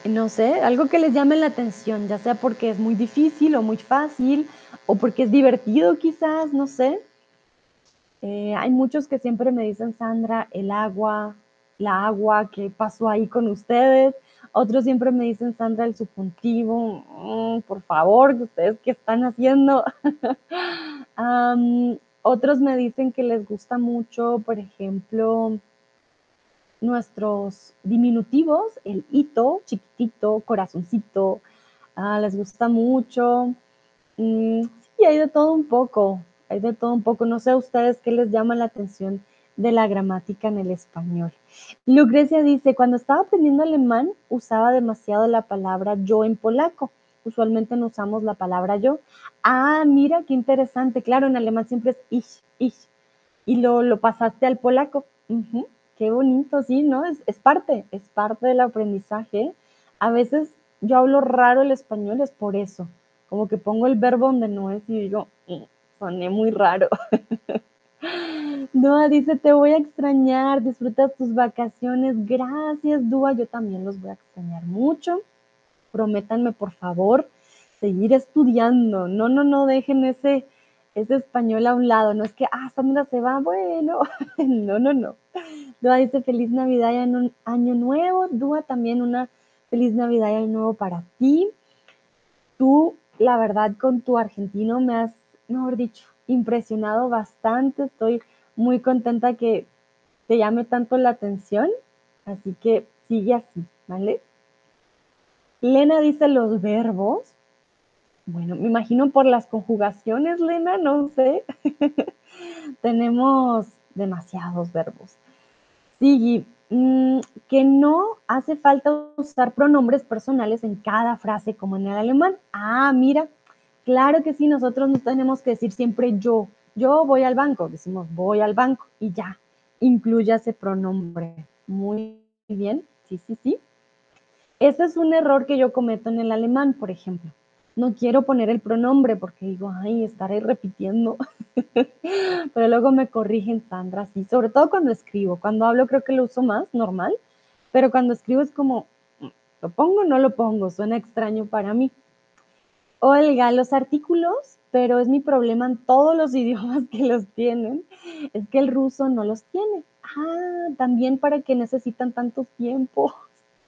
No sé, algo que les llame la atención, ya sea porque es muy difícil o muy fácil, o porque es divertido quizás, no sé. Eh, hay muchos que siempre me dicen, Sandra, el agua, la agua, ¿qué pasó ahí con ustedes? Otros siempre me dicen, Sandra, el subjuntivo, mm, por favor, ¿ustedes qué están haciendo? [LAUGHS] otros me dicen que les gusta mucho, por ejemplo, nuestros diminutivos, el hito, chiquitito, corazoncito, ah, les gusta mucho. Mm, sí, hay de todo un poco, hay de todo un poco. No sé a ustedes qué les llama la atención de la gramática en el español. Lucrecia dice, cuando estaba aprendiendo alemán usaba demasiado la palabra yo en polaco. Usualmente no usamos la palabra yo. Ah, mira, qué interesante. Claro, en alemán siempre es ich, ich. Y lo, lo pasaste al polaco. Qué bonito, sí, ¿no? Es, es parte, es parte del aprendizaje. A veces yo hablo raro el español, es por eso. Como que pongo el verbo donde no es y digo, mm, soné muy raro. [LAUGHS] Dua dice, te voy a extrañar, disfruta tus vacaciones. Gracias, Dua, yo también los voy a extrañar mucho. Prométanme, por favor, seguir estudiando. No, no, no dejen ese, ese español a un lado. No es que, ah, Sandra se va, bueno. [LAUGHS] no, no, no. Dua dice feliz Navidad y un año nuevo. Dua también una feliz Navidad y año nuevo para ti. Tú, la verdad, con tu argentino me has, mejor dicho, impresionado bastante. Estoy muy contenta que te llame tanto la atención. Así que sigue así, ¿vale? Lena dice los verbos. Bueno, me imagino por las conjugaciones, Lena, no sé. [LAUGHS] Tenemos demasiados verbos. Sí, mm, que no hace falta usar pronombres personales en cada frase como en el alemán. Ah, mira, claro que sí, nosotros no tenemos que decir siempre yo. Yo voy al banco, decimos voy al banco y ya, incluye ese pronombre. Muy bien, sí, sí, sí. Ese es un error que yo cometo en el alemán, por ejemplo no quiero poner el pronombre porque digo, ay, estaré repitiendo. [LAUGHS] Pero luego me corrigen, Sandra, sí, sobre todo cuando escribo. Cuando hablo creo que lo uso más, normal, pero cuando escribo es como, mm, ¿lo pongo o no lo pongo? Suena extraño para mí. Olga, los artículos, pero es mi problema en todos los [LAUGHS] idiomas que los tienen, es que el ruso no los tiene. Ah, también para que necesitan tanto tiempo.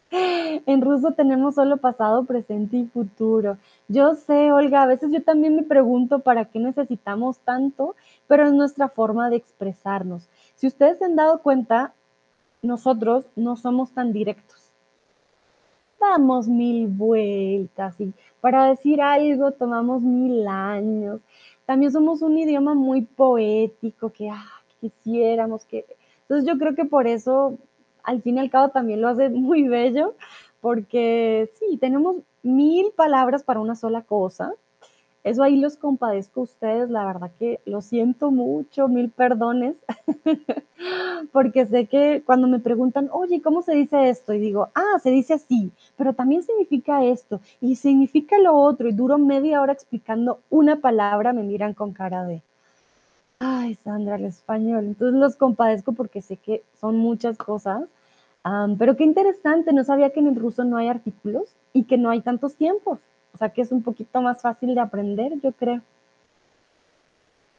[LAUGHS] En ruso tenemos solo pasado, presente y futuro. Yo sé, Olga, a veces yo también me pregunto para qué necesitamos tanto, pero es nuestra forma de expresarnos. Si ustedes se han dado cuenta, nosotros no somos tan directos. Damos mil vueltas y para decir algo tomamos mil años. También somos un idioma muy poético que ah, quisiéramos que... Entonces yo creo que por eso al fin y al cabo también lo hace [LAUGHS] muy bello, porque sí, tenemos mil palabras para una sola cosa. Eso ahí los compadezco a ustedes, la verdad que lo siento mucho, mil perdones, [LAUGHS] porque sé que cuando me preguntan, oye, ¿cómo se dice esto? Y digo, ah, se dice así, pero también significa esto y significa lo otro, y duro media hora explicando una palabra, me miran con cara de, ay, Sandra, el español. Entonces los compadezco porque sé que son muchas cosas pero qué interesante, no sabía que en el ruso no hay artículos y que no hay tantos tiempos. O sea que es un poquito más fácil de aprender, yo creo.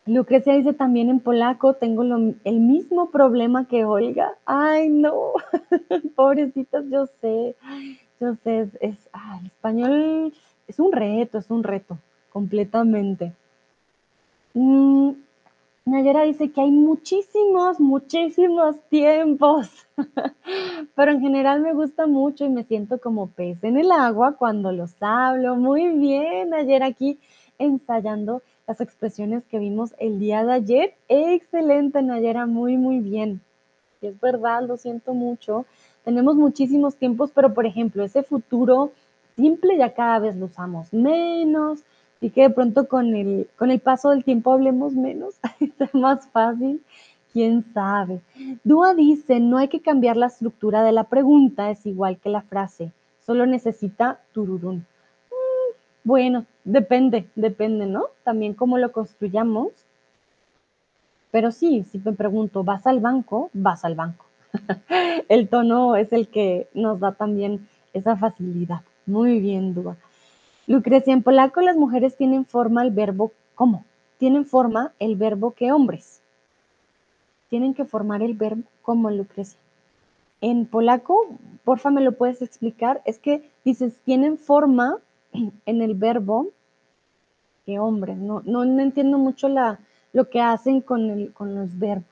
Lucrecia dice también en polaco, tengo el mismo problema que Olga. Ay, no, [LAUGHS] pobrecitas, yo sé, yo sé, es, el español es un reto, es un reto, completamente. Mm, Nayera dice que hay muchísimos, muchísimos tiempos, [LAUGHS] pero en general me gusta mucho y me siento como pez en el agua cuando los hablo. Muy bien, Nayera aquí ensayando las expresiones que vimos el día de ayer. Excelente, Nayera, muy, muy bien. Es verdad, lo siento mucho. Tenemos muchísimos tiempos, pero por ejemplo, ese futuro simple ya cada vez lo usamos menos y que de pronto con el, con el paso del tiempo hablemos menos, [LAUGHS] es más fácil. quién sabe. Dúa dice, no hay que cambiar la estructura de la pregunta, es igual que la frase, solo necesita tururún. Mm, bueno, depende, depende, ¿no? También cómo lo construyamos. Pero sí, si me pregunto, ¿vas al banco? Vas al banco. [LAUGHS] el tono es el que nos da también esa facilidad. Muy bien, Dúa. Lucrecia, en polaco las mujeres tienen forma el verbo ¿cómo? Tienen forma el verbo que hombres. Tienen que formar el verbo como Lucrecia. En polaco, porfa, me lo puedes explicar. Es que dices, tienen forma en el verbo que hombres. No, no, entiendo mucho la, lo que hacen con, con los verbos.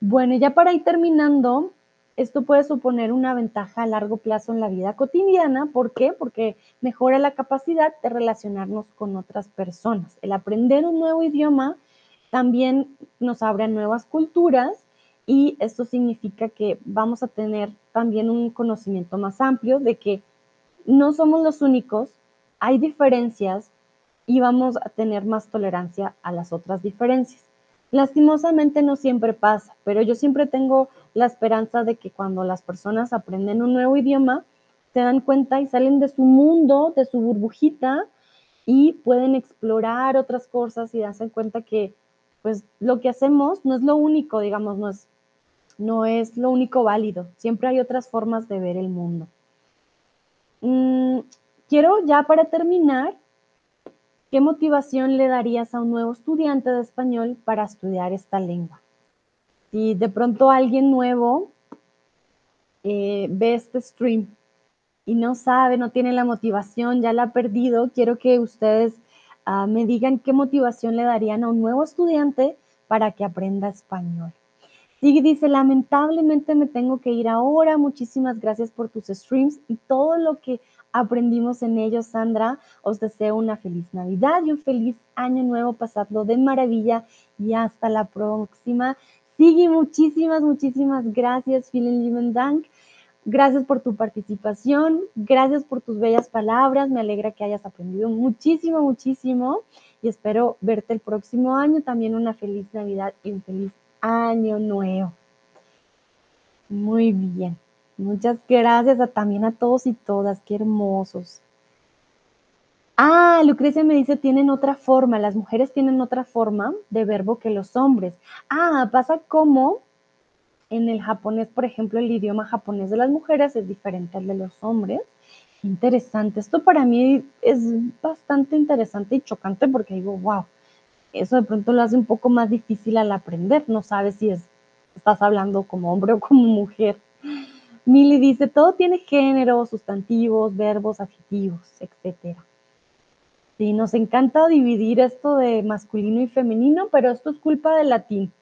Bueno, ya para ir terminando, esto puede suponer una ventaja a largo plazo en la vida cotidiana. ¿Por qué? Porque mejora la capacidad de relacionarnos con otras personas. El aprender un nuevo idioma también nos abre a nuevas culturas y esto significa que vamos a tener también un conocimiento más amplio de que no somos los únicos, hay diferencias y vamos a tener más tolerancia a las otras diferencias. Lastimosamente no siempre pasa, pero yo siempre tengo la esperanza de que cuando las personas aprenden un nuevo idioma, se dan cuenta y salen de su mundo, de su burbujita y pueden explorar otras cosas y darse cuenta que pues lo que hacemos no es lo único, digamos, no es, no es lo único válido. Siempre hay otras formas de ver el mundo. Mm, quiero ya para terminar ¿Qué motivación le darías a un nuevo estudiante de español para estudiar esta lengua? Si de pronto alguien nuevo eh, ve este stream y no sabe, no tiene la motivación, ya la ha perdido, quiero que ustedes ah, me digan qué motivación le darían a un nuevo estudiante para que aprenda español. Sigue dice, lamentablemente me tengo que ir ahora. Muchísimas gracias por tus streams y todo lo que aprendimos en ellos, Sandra. Os deseo una feliz Navidad y un feliz año nuevo. Pasadlo de maravilla y hasta la próxima. Sigue, muchísimas, muchísimas gracias, Vielen lieben Dank. Gracias por tu participación, gracias por tus bellas palabras. Me alegra que hayas aprendido muchísimo, muchísimo. Y espero verte el próximo año. También una feliz Navidad y un feliz año nuevo. Muy bien. Muchas gracias también a todos y todas, qué hermosos. Ah, Lucrecia me dice, tienen otra forma, las mujeres tienen otra forma de verbo que los hombres. Ah, pasa como en el japonés, por ejemplo, el idioma japonés de las mujeres es diferente al de los hombres. Interesante, esto para mí es bastante interesante y chocante porque digo, wow, eso de pronto lo hace un poco más difícil al aprender, no sabes si es, estás hablando como hombre o como mujer. Mili dice, todo tiene género, sustantivos, verbos, adjetivos, etc. Sí, nos encanta dividir esto de masculino y femenino, pero esto es culpa del latín.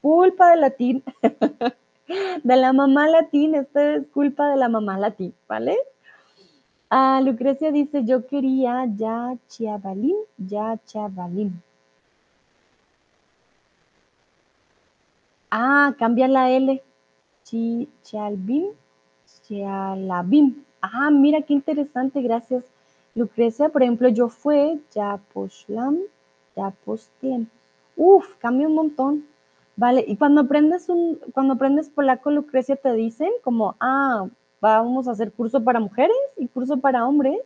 Culpa del latín. [LAUGHS] de la mamá latín, esto es culpa de la mamá latín, ¿vale? Ah, Lucrecia dice, yo quería ya chavalín, ya chavalín. Ah, cambia la L. Chalbim, Chalabim. Ah, mira qué interesante, gracias Lucrecia. Por ejemplo, yo fue Yaposlam, Yapostlem. Uf, cambia un montón. Vale, y cuando aprendes un, cuando aprendes polaco, Lucrecia, te dicen como, ah, vamos a hacer curso para mujeres y curso para hombres.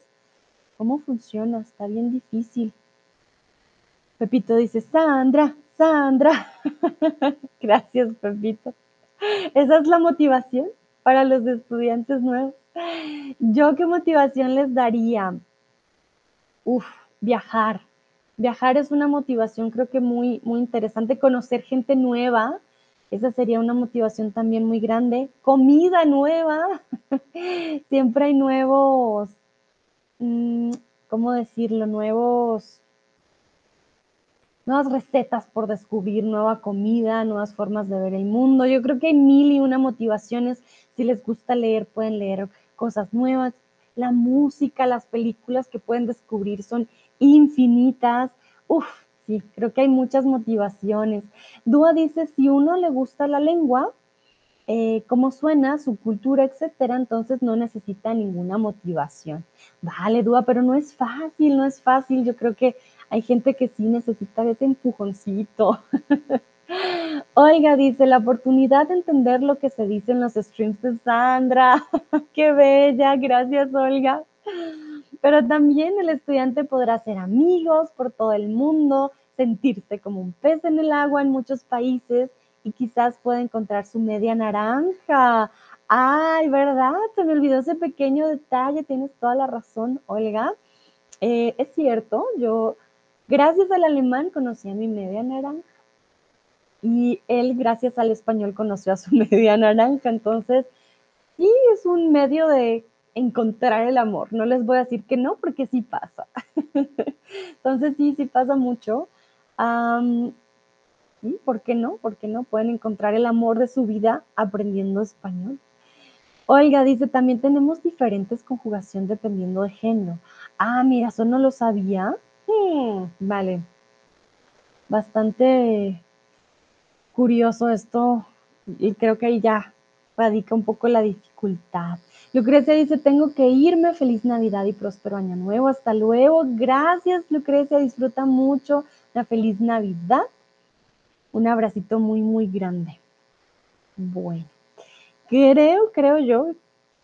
¿Cómo funciona? Está bien difícil. Pepito dice, Sandra, Sandra. [LAUGHS] Gracias, Pepito. Esa es la motivación para los estudiantes nuevos. Yo qué motivación les daría? Uf, viajar. Viajar es una motivación creo que muy, muy interesante. Conocer gente nueva, esa sería una motivación también muy grande. Comida nueva. [LAUGHS] Siempre hay nuevos, mm, ¿cómo decirlo? Nuevos nuevas recetas por descubrir, nueva comida, nuevas formas de ver el mundo. Yo creo que hay mil y una motivaciones. Si les gusta leer, pueden leer cosas nuevas. La música, las películas que pueden descubrir son infinitas. Uf, sí, creo que hay muchas motivaciones. Dúa dice, si uno le gusta la lengua, eh, cómo suena, su cultura, etcétera, entonces no necesita ninguna motivación. Vale, Dúa, pero no es fácil, no es fácil. Yo creo que hay gente que sí necesita ese empujoncito. [LAUGHS] Oiga, dice, la oportunidad de entender lo que se dice en los streams de Sandra. [LAUGHS] ¡Qué bella! Gracias, Olga. Pero también el estudiante podrá hacer amigos por todo el mundo, sentirse como un pez en el agua en muchos países y quizás pueda encontrar su media naranja. Ay, ¿verdad? Se me olvidó ese pequeño detalle, tienes toda la razón, Olga. Eh, es cierto, yo, gracias al alemán, conocí a mi media naranja y él, gracias al español, conoció a su [LAUGHS] media naranja. Entonces, sí, es un medio de encontrar el amor. No les voy a decir que no, porque sí pasa. [LAUGHS] Entonces, sí, sí pasa mucho. sí, ¿por qué no? ¿Por qué no? Pueden encontrar el amor de su vida aprendiendo español. Olga dice, también tenemos diferentes conjugación dependiendo de género. Ah, mira, eso no lo sabía. Vale. Bastante curioso esto y creo que ahí ya radica un poco la dificultad. Lucrecia dice, tengo que irme, feliz Navidad y próspero año nuevo, hasta luego, gracias Lucrecia, disfruta mucho la feliz Navidad. Un abracito muy, muy grande. Bueno, creo, creo yo,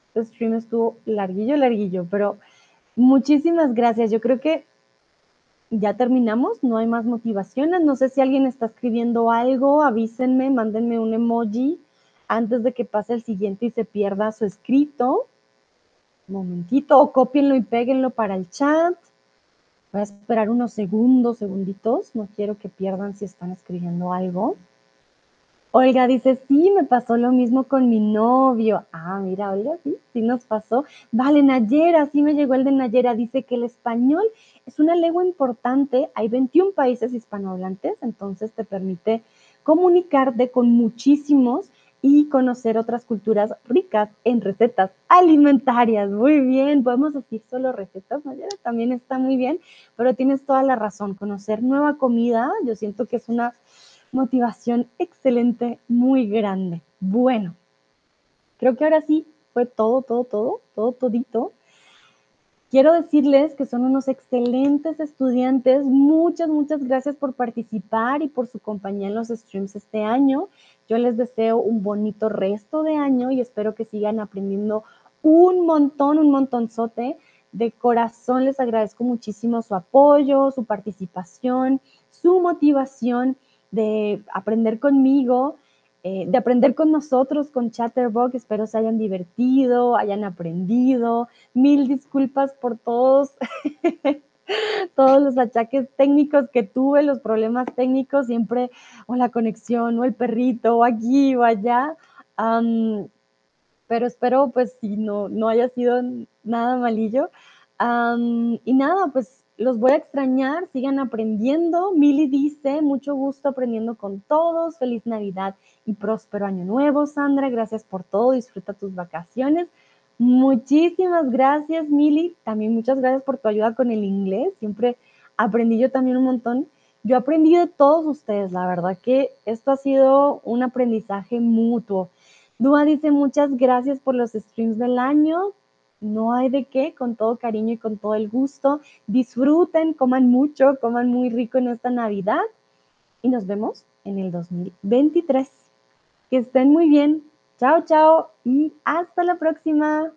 este stream estuvo larguillo, larguillo, pero muchísimas gracias. Yo creo que ya terminamos, no hay más motivaciones. No sé si alguien está escribiendo algo, avísenme, mándenme un emoji antes de que pase el siguiente y se pierda su escrito. Un momentito, o cópienlo y péguenlo para el chat. Voy a esperar unos segundos, segunditos. No quiero que pierdan si están escribiendo algo. Olga dice, sí, me pasó lo mismo con mi novio. Ah, mira, Olga, sí, sí nos pasó. Vale, Nayera, sí me llegó el de Nayera. Dice que el español es una lengua importante. Hay 21 países hispanohablantes, entonces te permite comunicarte con muchísimos y conocer otras culturas ricas en recetas alimentarias. Muy bien, podemos decir solo recetas, Nayera, también está muy bien, pero tienes toda la razón. Conocer nueva comida, yo siento que es una motivación excelente, muy grande. Bueno, creo que ahora sí fue todo, todo, todo, todo, todito. Quiero decirles que son unos excelentes estudiantes. Muchas, muchas gracias por participar y por su compañía en los streams este año. Yo les deseo un bonito resto de año y espero que sigan aprendiendo un montón, un montonzote. De corazón les agradezco muchísimo su apoyo, su participación, su motivación de aprender conmigo, eh, de aprender con nosotros, con Chatterbox. Espero se hayan divertido, hayan aprendido. Mil disculpas por todos, [LAUGHS] todos los achaques técnicos que tuve, los problemas técnicos, siempre o la conexión, o el perrito, o aquí o allá. pero espero pues si no, no haya sido nada malillo. y nada, pues los voy a extrañar, sigan aprendiendo. Mili dice, mucho gusto aprendiendo con todos. Feliz Navidad y próspero año nuevo, Sandra. Gracias por todo. Disfruta tus vacaciones. Muchísimas gracias, Mili. También muchas gracias por tu ayuda con el inglés. Siempre aprendí yo también un montón. Yo aprendí de todos ustedes, la verdad que esto ha sido un aprendizaje mutuo. Dúa dice muchas gracias por los streams del año no hay de qué, con todo cariño y con todo el gusto. Disfruten, coman mucho, coman muy rico en esta Navidad y nos vemos en el 2023. Que estén muy bien. Chao, chao y hasta la próxima.